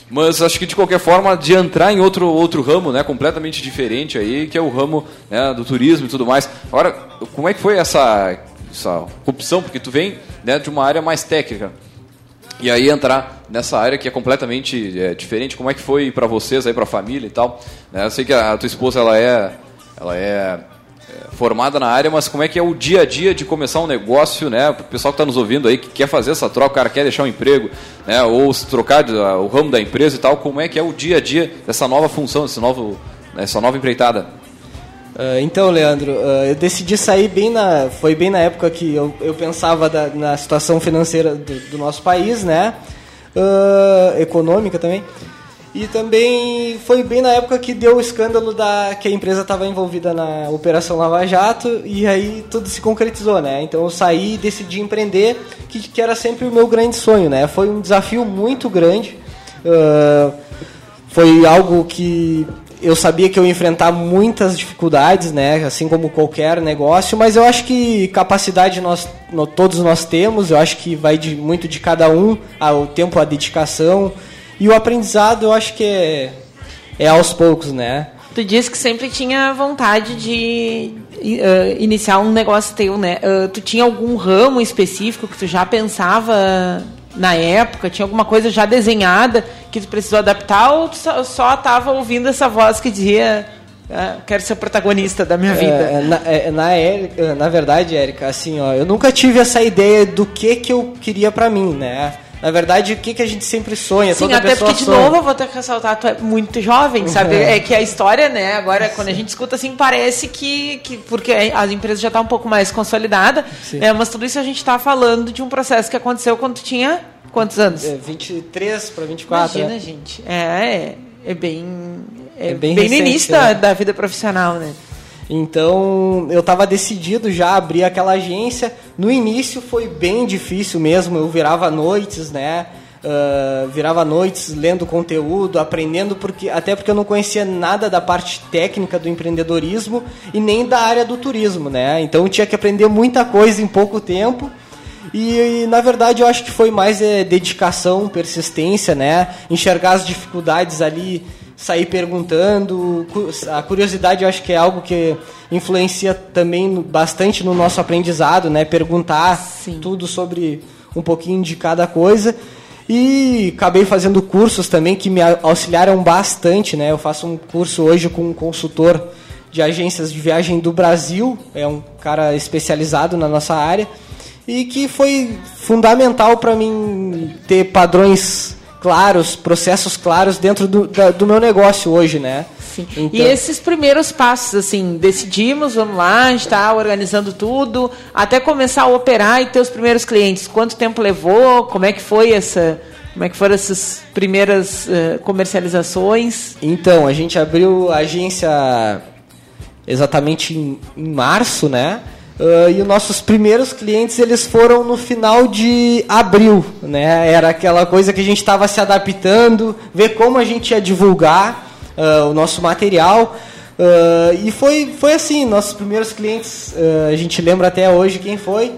Mas acho que de qualquer forma, de entrar em outro, outro ramo, né? Completamente diferente aí, que é o ramo né, do turismo e tudo mais. Agora, como é que foi essa, essa opção? Porque tu vem né, de uma área mais técnica. E aí entrar nessa área que é completamente é, diferente, como é que foi para vocês aí para a família e tal? Né, Eu sei que a, a tua esposa ela é, ela é, é, formada na área, mas como é que é o dia a dia de começar um negócio, né? O pessoal que está nos ouvindo aí que quer fazer essa troca, o cara quer deixar um emprego, né? Ou se trocar de- a- o ramo da empresa e tal, como é que é o dia a dia dessa nova função, desse novo, dessa nova empreitada? Ah, então, Leandro, ah, eu decidi sair bem na. Foi bem na época que eu, eu pensava da- na situação financeira do, do nosso país, né? Ah, econômica também. E também foi bem na época que deu o escândalo da que a empresa estava envolvida na Operação Lava Jato e aí tudo se concretizou, né? Então eu saí e decidi empreender, que, que era sempre o meu grande sonho, né? Foi um desafio muito grande. Ah, foi algo que eu sabia que eu ia enfrentar muitas dificuldades, né? Assim como qualquer negócio, mas eu acho que capacidade nós, todos nós temos. Eu acho que vai de, muito de cada um, ah, o tempo, a dedicação e o aprendizado. Eu acho que é, é aos poucos, né? Tu disse que sempre tinha vontade de eh, iniciar um negócio teu, né? Eh, tu tinha algum ramo específico que tu já pensava na época? Tinha alguma coisa já desenhada que tu precisou adaptar ou tu só, só tava ouvindo essa voz que dizia ah, quero ser protagonista da minha vida? É, na, é, na, Érica- na verdade, Érica, assim, ó, eu nunca tive essa ideia do que que eu queria pra mim, né? Na verdade, o que que a gente sempre sonha, Sim, toda até pessoa porque, de sonha. novo, eu vou ter que ressaltar, tu é muito jovem, sabe? Uhum. É que a história, né, agora, quando a gente escuta assim, parece que, que porque as empresas já estão um pouco mais consolidadas, Sim. né, mas tudo isso a gente está falando de um processo que aconteceu quando tu tinha quantos anos? É, 23 para 24. Imagina, né? gente. É, é, é bem. É, É bem bem, no recente, início né? da, da vida profissional, né? Então, eu estava decidido já abrir aquela agência. No início foi bem difícil mesmo, eu virava noites, né? Ah, virava noites lendo conteúdo, aprendendo, porque até porque eu não conhecia nada da parte técnica do empreendedorismo e nem da área do turismo, né? Então eu tinha que aprender muita coisa em pouco tempo. E, e, na verdade eu acho que foi mais é, dedicação, persistência, né? Enxergar as dificuldades ali, sair perguntando. A curiosidade eu acho que é algo que influencia também bastante no nosso aprendizado, né? Perguntar tudo sobre um pouquinho de cada coisa. E acabei fazendo cursos também que me auxiliaram bastante, né? Eu faço um curso hoje com um consultor de agências de viagem do Brasil, é um cara especializado na nossa área e que foi fundamental para mim ter padrões claros, processos claros dentro do, da- do meu negócio hoje, né? Sim. Então- E esses primeiros passos, assim, decidimos, vamos lá, a gente está organizando tudo, até começar a operar e ter os primeiros clientes. Quanto tempo levou? Como é que foi essa. Como é que foram essas primeiras eh, comercializações? Então, a gente abriu a agência exatamente em, em março, né? Ah, e os nossos primeiros clientes eles foram no final de abril, né? Era aquela coisa que a gente estava se adaptando, ver como a gente ia divulgar ah, o nosso material. Ah, e foi, foi assim, nossos primeiros clientes, a gente lembra até hoje quem foi.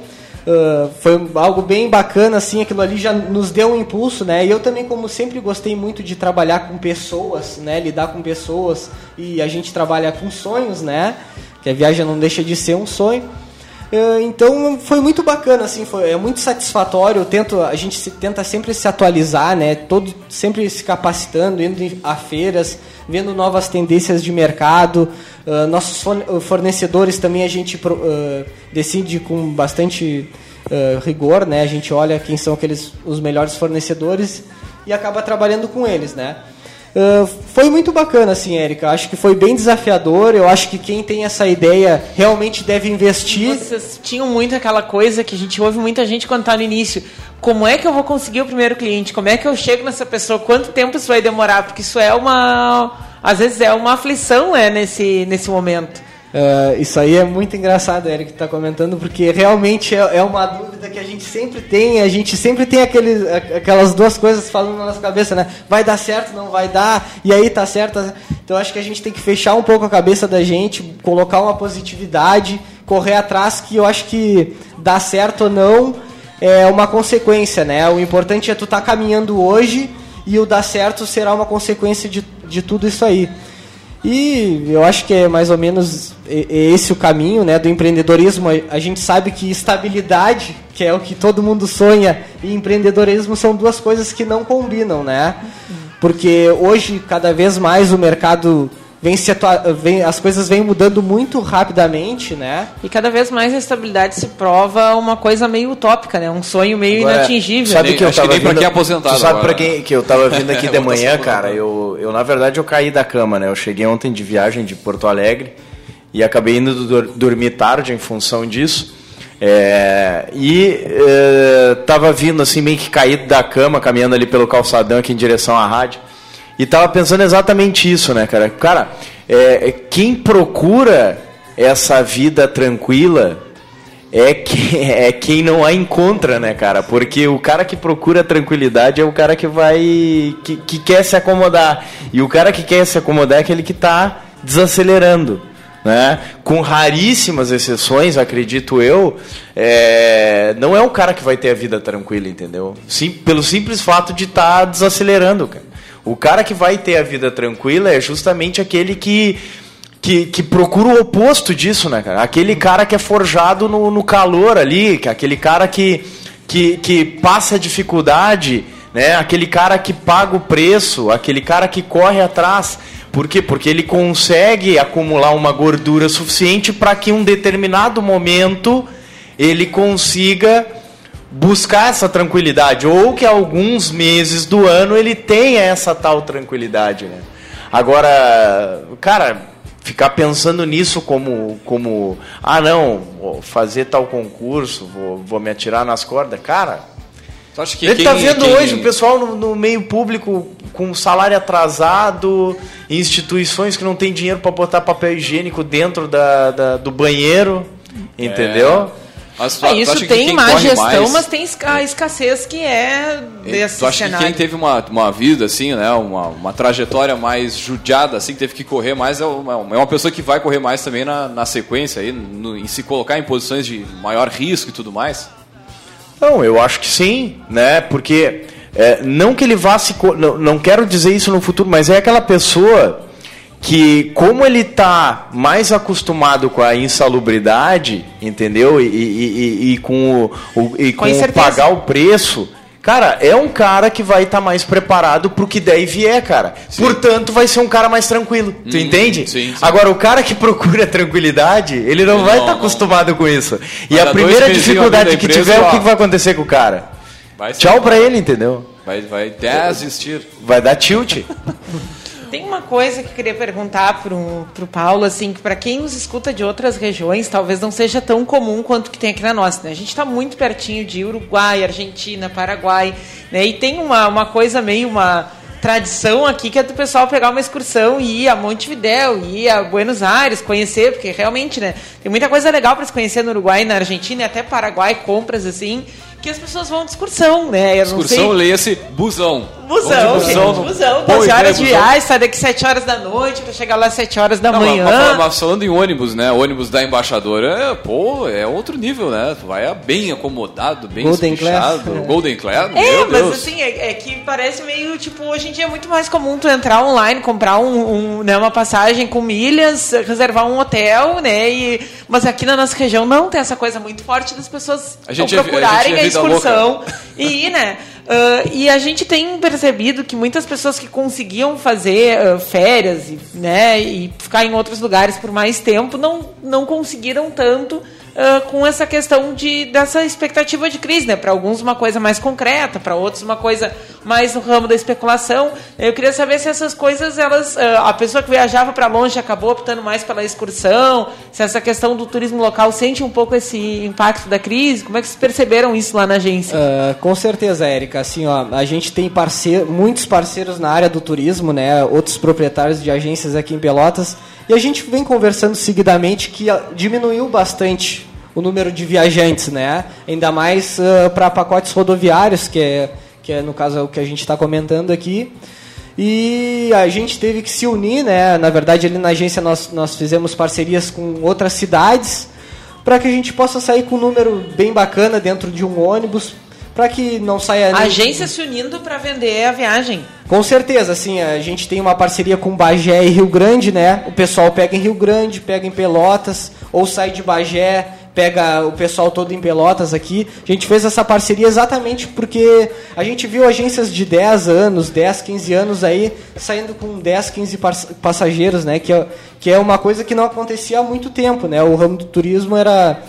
Foi algo bem bacana, assim, aquilo ali já nos deu um impulso, né? E eu também, como sempre gostei muito de trabalhar com pessoas, né? Lidar com pessoas e a gente trabalha com sonhos, né? Que a viagem não deixa de ser um sonho. Ah, Então foi muito bacana, assim, foi, é muito satisfatório. Eu tento, a gente se, tenta sempre se atualizar, né? Todo, sempre se capacitando, indo a feiras, vendo novas tendências de mercado. Ah, nossos forne- fornecedores também a gente ah, decide com bastante ah, rigor, né? A gente olha quem são aqueles os melhores fornecedores e acaba trabalhando com eles, né? Ah, foi muito bacana, assim, Érica. Acho que foi bem desafiador. Eu acho que quem tem essa ideia realmente deve investir. Vocês tinham muito aquela coisa que a gente ouve muita gente quando está no início. Como é que eu vou conseguir o primeiro cliente? Como é que eu chego nessa pessoa? Quanto tempo isso vai demorar? Porque isso é uma. Às vezes é uma aflição, né, nesse, nesse momento. Ah, isso aí é muito engraçado, Eric, que está comentando, porque realmente é, é uma dúvida que a gente sempre tem, a gente sempre tem aqueles, aquelas duas coisas falando na nossa cabeça, né? Vai dar certo, não vai dar, e aí tá certo. tá- Então acho que a gente tem que fechar um pouco a cabeça da gente, colocar uma positividade, correr atrás, que eu acho que dar certo ou não é uma consequência, né? O importante é tu estar caminhando hoje e o dar certo será uma consequência de, de tudo isso aí. E eu acho que é mais ou menos esse o caminho né, do empreendedorismo. A gente sabe que estabilidade, que é o que todo mundo sonha, e empreendedorismo são duas coisas que não combinam, né? Porque hoje, cada vez mais, o mercado vem se atua- vem, as coisas vêm mudando muito rapidamente, né? E cada vez mais a estabilidade se prova uma coisa meio utópica, né? Um sonho meio Agora, inatingível. Sabe que eu Acho que tava nem pra vindo, quem é aposentado tu sabe agora, pra quem que eu tava vindo aqui de Vou manhã, cara? Eu, eu na verdade eu caí da cama, né? Eu cheguei ontem de viagem de Porto Alegre e acabei indo dur- dormir tarde em função disso. É, e é, tava vindo assim meio que caído da cama, caminhando ali pelo calçadão aqui em direção à rádio. E tava pensando exatamente isso, né, cara? Cara, é, é, quem procura essa vida tranquila é, que, é quem não a encontra, né, cara? Porque o cara que procura tranquilidade é o cara que vai. que, que quer se acomodar. E o cara que quer se acomodar é aquele que está desacelerando. Né? Com raríssimas exceções, acredito eu, é, não é um cara que vai ter a vida tranquila, entendeu? Sim, pelo simples fato de estar tá desacelerando, cara. O cara que vai ter a vida tranquila é justamente aquele que que, que procura o oposto disso, né, cara? Aquele cara que é forjado no, no calor ali, é aquele cara que, que, que passa dificuldade, né? Aquele cara que paga o preço, aquele cara que corre atrás. Por quê? Porque ele consegue acumular uma gordura suficiente para que em um determinado momento ele consiga buscar essa tranquilidade ou que alguns meses do ano ele tenha essa tal tranquilidade, né? Agora, cara, ficar pensando nisso como, como ah não, vou fazer tal concurso, vou, vou me atirar nas cordas, cara. que ele quem- tá vendo quem- hoje o pessoal no, no meio público com salário atrasado, instituições que não tem dinheiro para botar papel higiênico dentro da, da- do banheiro, entendeu? Mas tu- Ah, tu isso acha que tem má gestão, mais- mas tem esca- a escassez que é desse tu acha que cenário. quem teve uma, uma vida assim, né, uma, uma trajetória mais judiada, assim, que teve que correr mais, é uma, é uma pessoa que vai correr mais também na, na sequência, aí, no- em se colocar em posições de maior risco e tudo mais? Não, eu acho que sim, né? Porque é, não que ele vá se. Não, não quero dizer isso no futuro, mas é aquela pessoa que, como ele está mais acostumado com a insalubridade, entendeu? E, e- e- e com, o, o- e Com com o pagar o preço. Cara, é um cara que vai estar mais preparado pro que der e vier, cara. Portanto, vai ser um cara mais tranquilo. Tu entende? sim, sim. Agora, o cara que procura tranquilidade, ele não Ele vai não- estar não. acostumado com isso. E a primeira dificuldade que empresa, tiver, o ó. que que vai acontecer com o cara? Ser- Tchau pra ele, entendeu? Vai, vai desistir. Vai dar tilt. Tem uma coisa que eu queria perguntar pro, pro Paulo, assim, que para quem nos escuta de outras regiões, talvez não seja tão comum quanto que tem aqui na nossa, né? A gente está muito pertinho de Uruguai, Argentina, Paraguai, né? E tem uma, uma coisa meio uma tradição aqui que é do pessoal pegar uma excursão e ir a Montevidéu, ir a Buenos Aires, conhecer, porque realmente, né, tem muita coisa legal para se conhecer no Uruguai, na Argentina e até Paraguai, compras assim, que as pessoas vão de excursão, né? Eu Excursão, sei... leia-se busão. Busão, gente, busão. busão, Boa 12 ideia, horas de busão. viagem, sai daqui 7 horas da noite pra chegar lá às 7 horas da Não, mas- manhã. Mas, mas falando em ônibus, né? Ônibus da embaixadora, é, pô, é outro nível, né? Tu vai bem acomodado, bem Golden. Class. Golden Class, É, meu mas Deus. assim, é, é que parece meio, tipo, hoje em dia é muito mais comum tu entrar online, comprar um, um, né, uma passagem com milhas, reservar um hotel, né, e... Mas aqui na nossa região não tem essa coisa muito forte das pessoas A gente é a procurarem gente é a, vida excursão e né. Ah, e a gente tem percebido que muitas pessoas que conseguiam fazer ah, férias, e, né, e ficar em outros lugares por mais tempo, não, não conseguiram tanto ah, com essa questão de, dessa expectativa de crise, né? Para alguns uma coisa mais concreta, para outros uma coisa mais no ramo da especulação. Eu queria saber se essas coisas, elas, ah, a pessoa que viajava para longe acabou optando mais pela excursão, se essa questão do turismo local sente um pouco esse impacto da crise. Como é que vocês perceberam isso lá na agência? Ah, com certeza, Érica. Assim, ó, a gente tem parceiro, muitos parceiros na área do turismo, né? Outros proprietários de agências aqui em Pelotas. E a gente vem conversando seguidamente que ah, diminuiu bastante o número de viajantes, né? Ainda mais para pacotes rodoviários, que é, que é no caso é o que a gente está comentando aqui. E a gente teve que se unir, né? Na verdade, ali na agência nós, nós fizemos parcerias com outras cidades para que a gente possa sair com um número bem bacana dentro de um ônibus, para que não saia agência se unindo para vender a viagem. Com certeza, assim, a gente tem uma parceria com Bagé e Rio Grande, né? O pessoal pega em Rio Grande, pega em Pelotas, ou sai de Bagé, pega o pessoal todo em Pelotas aqui. A gente fez essa parceria exatamente porque a gente viu agências de 10 anos, 10, 15 anos aí, saindo com 10, 15 par- passageiros, né? Que é, que é uma coisa que não acontecia há muito tempo, né? O ramo do turismo era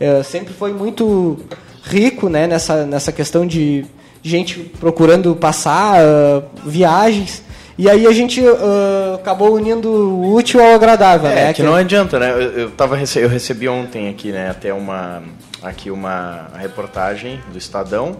é, sempre foi muito rico, né? Nessa, nessa questão de gente procurando passar ah, viagens. E aí a gente ah, acabou unindo o útil ao agradável, É, né? que não adianta, né? Eu, eu, tava, eu recebi ontem aqui, né, até uma, aqui uma reportagem do Estadão.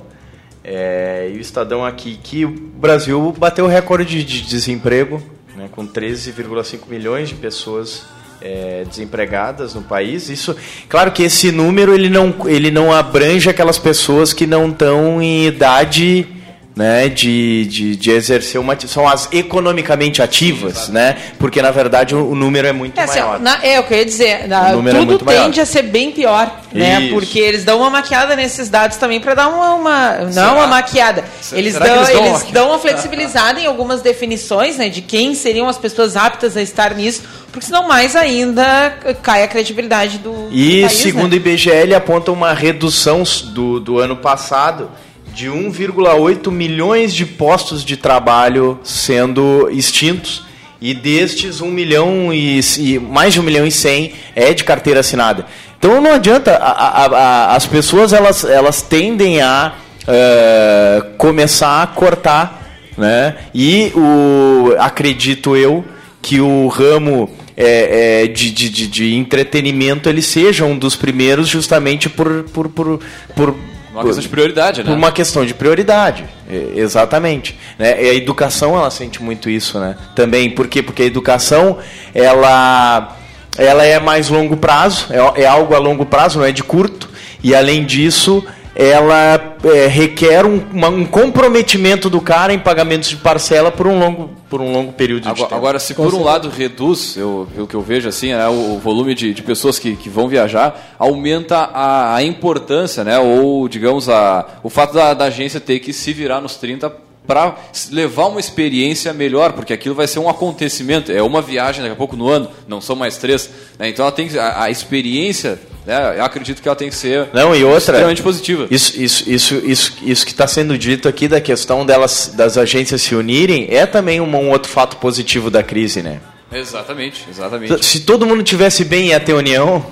é, e o Estadão aqui que o Brasil bateu o recorde de desemprego, né, com 13,5 milhões de pessoas é, desempregadas no país. Isso, claro que esse número ele não, ele não abrange aquelas pessoas que não estão em idade né, de, de, de exercer uma são as economicamente ativas, né? Porque na verdade o, o número é muito É, assim, maior. na- é, o que eu ia dizer. na- O número é tudo muito maior. tende a ser bem pior, né? Isso. Porque eles dão uma maquiada nesses dados também para dar uma, uma- não Será? uma maquiada. Será Eles dão, eles dão uma eles dão uma flexibilizada em algumas definições, né? De quem seriam as pessoas aptas a estar nisso, porque senão mais ainda cai a credibilidade do, do E país, segundo né? o IBGE, ele aponta uma redução do, do ano passado de 1,8 milhões de postos de trabalho sendo extintos. E destes, 1 milhão e, e mais de 1 milhão e 100 é de carteira assinada. Então não adianta, a- a- a- as pessoas elas, elas tendem a eh, começar a cortar. Né? E o, acredito eu que o ramo é, é, de, de, de, de entretenimento ele seja um dos primeiros justamente por, por, por, por Uma questão de prioridade, né? por uma questão de prioridade, é, exatamente. Né? E a educação ela sente muito isso, né? Também, por quê? Porque a educação ela, ela é mais longo prazo, é, é algo a longo prazo, não é de curto. E além disso, ela é, requer um, uma- um comprometimento do cara em pagamentos de parcela por um longo, por um longo período de Agora, tempo. agora, se por um lado reduz, eu, o que eu vejo assim, o, o volume de, de pessoas que, que vão viajar, aumenta a, a importância, né, ou digamos, a, o fato da, da agência ter que se virar nos 30 para levar uma experiência melhor, porque aquilo vai ser um acontecimento, é uma viagem daqui a pouco no ano, não são mais três. né, então ela tem que- a, a experiência, né, eu acredito que ela tem que ser Não, e outra. extremamente positiva. Isso, isso, isso, isso, isso que está sendo dito aqui da questão delas, das agências se unirem é também um, um outro fato positivo da crise, né? Exatamente, exatamente. Se todo mundo tivesse bem ia ter união.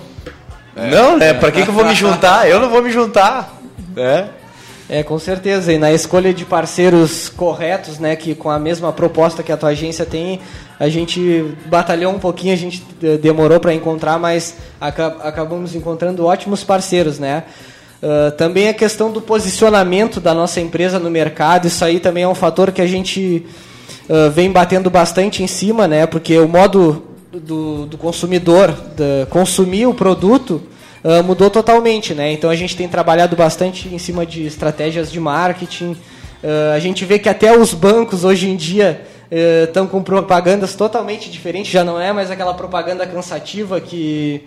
Não, né? Pra que, que eu vou me juntar? Eu não vou me juntar. É. É, com certeza. E na escolha de parceiros corretos, né, que com a mesma proposta que a tua agência tem, a gente batalhou um pouquinho, a gente eh, demorou para encontrar, mas aca- acabamos encontrando ótimos parceiros, né? Ah, também a questão do posicionamento da nossa empresa no mercado, isso aí também é um fator que a gente ah, vem batendo bastante em cima, né? Porque o modo do, do consumidor consumir o produto ah, mudou totalmente, né? Então a gente tem trabalhado bastante em cima de estratégias de marketing. Ah, a gente vê que até os bancos hoje em dia estão com propagandas totalmente diferentes, já não é mais aquela propaganda cansativa que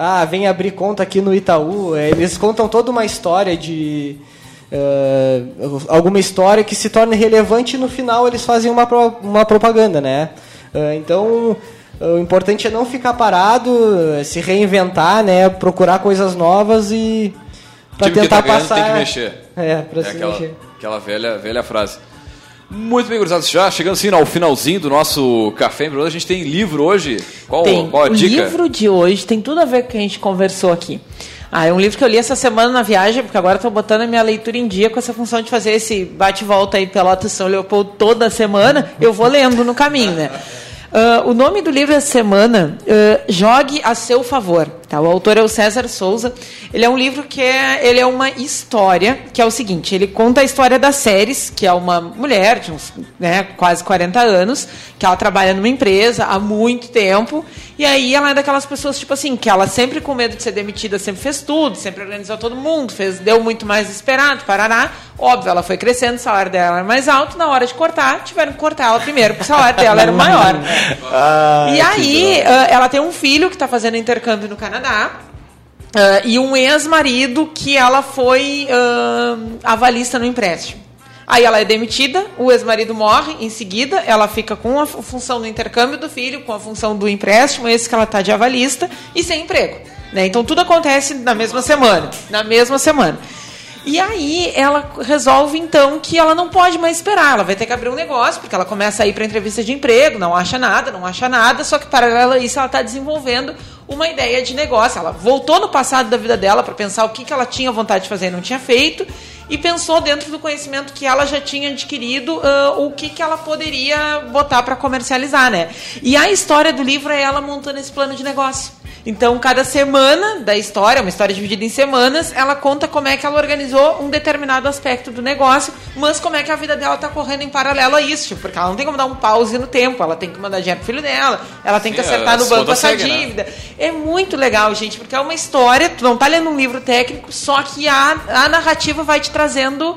ah, vem abrir conta aqui no Itaú. Eh, Eles contam toda uma história de eh, alguma história que se torna relevante e no final eles fazem uma, uma propaganda, né? Eh, então o importante é não ficar parado, eh, se reinventar, né? Procurar coisas novas e para time que tentar tá ganhando passar. tem que mexer. É, para É se aquela, mexer. aquela velha, velha frase. Muito bem, gurizados, já chegando assim ao finalzinho do nosso café a gente tem livro hoje. Qual, Tem. qual a o dica? livro de hoje tem tudo a ver com o que a gente conversou aqui. Ah, é um livro que eu li essa semana na viagem, porque agora estou botando a minha leitura em dia com essa função de fazer esse bate-volta aí Pelotas São Leopoldo toda semana. Eu vou lendo no caminho, né? Ah, o nome do livro essa semana, ah, Jogue a seu favor. Tá? O autor é o César Souza. Ele é um livro que é, ele é uma história, que é o seguinte, ele conta a história das séries, que é uma mulher de uns né, quase 40 anos, que ela trabalha numa empresa há muito tempo, e aí ela é daquelas pessoas, tipo assim, que ela sempre com medo de ser demitida, sempre fez tudo, sempre organizou todo mundo, fez, deu muito mais esperado, parará. Óbvio, ela foi crescendo, o salário dela era mais alto, na hora de cortar, tiveram que cortar ela primeiro, porque o salário dela era maior. e aí, ah, ela tem um filho que está fazendo intercâmbio no Canadá. Ah, e um ex-marido que ela foi ah, avalista no empréstimo. Aí ela é demitida, o ex-marido morre em seguida, ela fica com a fu- função do intercâmbio do filho, com a função do empréstimo, esse que ela está de avalista, e sem emprego. né? Então tudo acontece na mesma semana. Na mesma semana. E aí ela resolve então que ela não pode mais esperar, ela vai ter que abrir um negócio, porque ela começa a ir para entrevista de emprego, não acha nada, não acha nada, só que paralelo a isso ela está desenvolvendo uma ideia de negócio. Ela voltou no passado da vida dela para pensar o que, que ela tinha vontade de fazer e não tinha feito, e pensou dentro do conhecimento que ela já tinha adquirido ah, o que, que ela poderia botar para comercializar, né? E a história do livro é ela montando esse plano de negócio. Então, cada semana da história, uma história dividida em semanas, ela conta como é que ela organizou um determinado aspecto do negócio, mas como é que a vida dela tá correndo em paralelo a isso, tipo, porque ela não tem como dar um pause no tempo, ela tem que mandar dinheiro pro filho dela, ela tem que Sim, acertar no banco essa seguem, né? dívida. É muito legal, gente, porque é uma história, tu não tá lendo um livro técnico, só que a, a narrativa vai te trazendo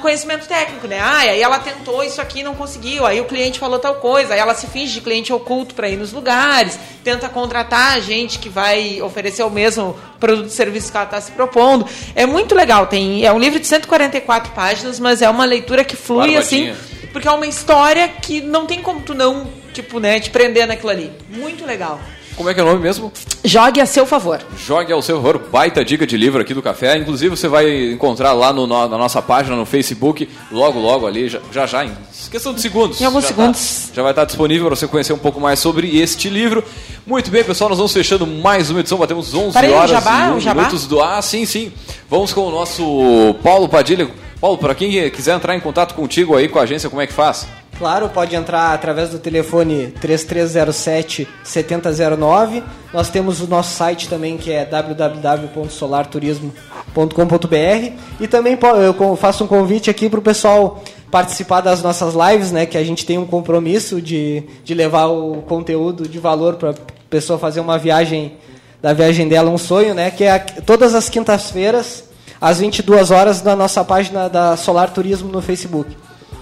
conhecimento técnico, né? Ah, aí ela tentou isso aqui e não conseguiu, aí o cliente falou tal coisa, aí ela se finge de cliente oculto para ir nos lugares, tenta contratar gente que vai oferecer o mesmo produto e serviço que ela está se propondo. É muito legal, tem, é um livro de 144 páginas, mas é uma leitura que flui assim, porque é uma história que não tem como tu não, tipo, né, te prender naquilo ali. Muito legal. Como é que é o nome mesmo? Jogue a seu favor. Jogue ao seu favor, baita dica de livro aqui do Café. Inclusive você vai encontrar lá no- na nossa página no Facebook, logo, logo ali, já já, já em questão de segundos. Em alguns já segundos. tá- já vai estar disponível para você conhecer um pouco mais sobre este livro. Muito bem, pessoal, nós vamos fechando mais uma edição, batemos 11 Peraí, o horas jabá, e um o jabá? minutos do... Ah, sim, sim. Vamos com o nosso Paulo Padilha. Paulo, para quem quiser entrar em contato contigo aí, com a agência, como é que faz? Claro, pode entrar através do telefone 3307 7009. Nós temos o nosso site também que é www.solarturismo.com.br e também eu faço um convite aqui para o pessoal participar das nossas lives, né, que a gente tem um compromisso de, de levar o conteúdo de valor para a pessoa fazer uma viagem da viagem dela um sonho, né, que é a- todas as quintas-feiras às 22 horas na nossa página da Solar Turismo no Facebook.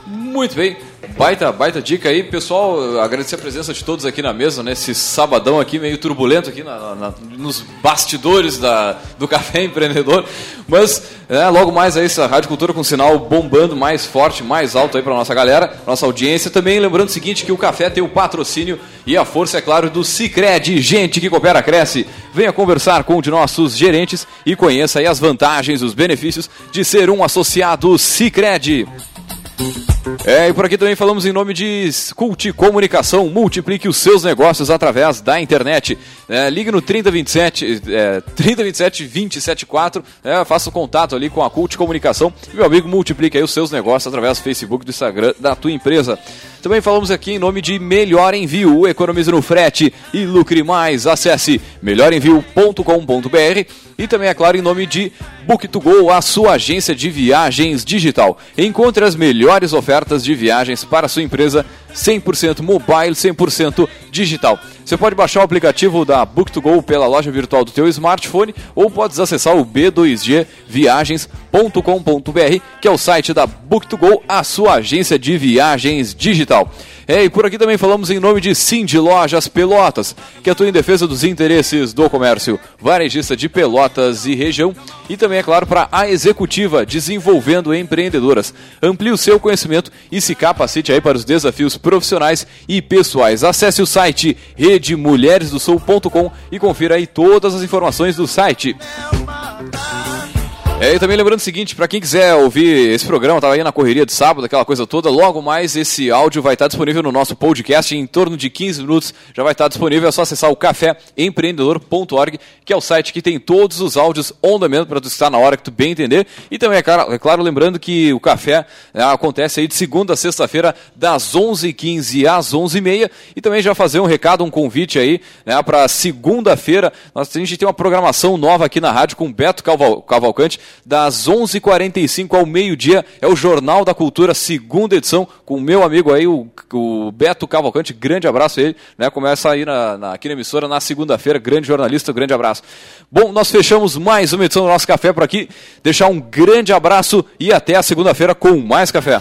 Muito bem, baita, baita dica aí, pessoal. Agradecer a presença de todos aqui na mesa, nesse sabadão aqui meio turbulento aqui na- na- nos bastidores da, do Café Empreendedor. Mas é, logo mais aí essa Rádio Cultura com sinal bombando mais forte, mais alto aí para nossa galera, nossa audiência. Também lembrando o seguinte que o café tem o patrocínio e a força, é claro, do Cicred. Gente que coopera, cresce. Venha conversar com um de nossos gerentes e conheça aí as vantagens, os benefícios de ser um associado Cicred. É, e por aqui também falamos em nome de Cult Comunicação. Multiplique os seus negócios através da internet. É, ligue no 3027, é, 3027 274. É, faça o contato ali com a Cult Comunicação. E, meu amigo, multiplique aí os seus negócios através do Facebook, do Instagram da tua empresa. Também falamos aqui em nome de Melhor Envio. Economize no frete e lucre mais. Acesse melhorenvio.com.br e também, é claro, em nome de Book2Go, a sua agência de viagens digital. Encontre as melhores ofertas de viagens para sua empresa 100% mobile, 100% digital. Você pode baixar o aplicativo da Book2Go pela loja virtual do teu smartphone ou podes acessar o b2gviagens.com.br, que é o site da Book2Go, a sua agência de viagens digital. É, e por aqui também falamos em nome de Cindy Lojas Pelotas, que atua em defesa dos interesses do comércio varejista de Pelotas e região. E também, é claro, para a Executiva, desenvolvendo empreendedoras. Amplie o seu conhecimento e se capacite aí para os desafios profissionais e pessoais. Acesse o site redemulheresdosul.com e confira aí todas as informações do site. É, e também lembrando o seguinte, para quem quiser ouvir esse programa, tava aí na correria de sábado, aquela coisa toda, logo mais esse áudio vai estar disponível no nosso podcast em torno de 15 minutos, já vai estar disponível, é só acessar o caféempreendedor.org, que é o site que tem todos os áudios on demand para tu estar na hora que tu bem entender. E também, é claro, é claro lembrando que o café né, acontece aí de segunda a sexta-feira, das 11h15 às 11h30, e também já fazer um recado, um convite aí, né, para segunda-feira, nós a gente tem uma programação nova aqui na rádio com Beto Caval- Cavalcante, das 11h45 ao meio-dia, é o Jornal da Cultura, segunda edição, com o meu amigo aí, o, o Beto Cavalcante, grande abraço a ele, né, começa aí na, na- aqui na emissora na segunda-feira, grande jornalista, grande abraço. Bom, nós fechamos mais uma edição do nosso café por aqui, deixar um grande abraço e até a segunda-feira com mais café.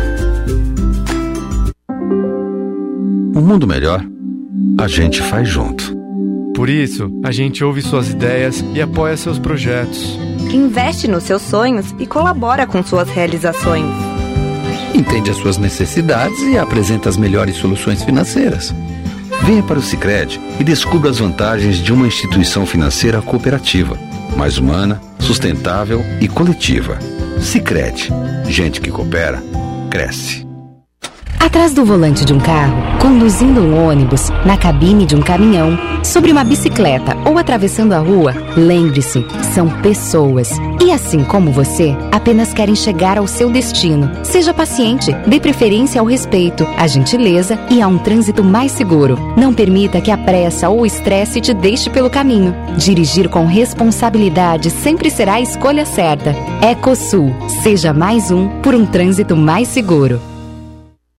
Um mundo melhor, a gente faz junto. Por isso, a gente ouve suas ideias e apoia seus projetos. Investe nos seus sonhos e colabora com suas realizações. Entende as suas necessidades e apresenta as melhores soluções financeiras. Venha para o Sicredi e descubra as vantagens de uma instituição financeira cooperativa, mais humana, sustentável e coletiva. Sicredi, gente que coopera, cresce. Atrás do volante de um carro, conduzindo um ônibus, na cabine de um caminhão, sobre uma bicicleta ou atravessando a rua, lembre-se, são pessoas. E assim como você, apenas querem chegar ao seu destino. Seja paciente, dê preferência ao respeito, à gentileza e a um trânsito mais seguro. Não permita que a pressa ou o estresse te deixe pelo caminho. Dirigir com responsabilidade sempre será a escolha certa. Ecosul, seja mais um por um trânsito mais seguro.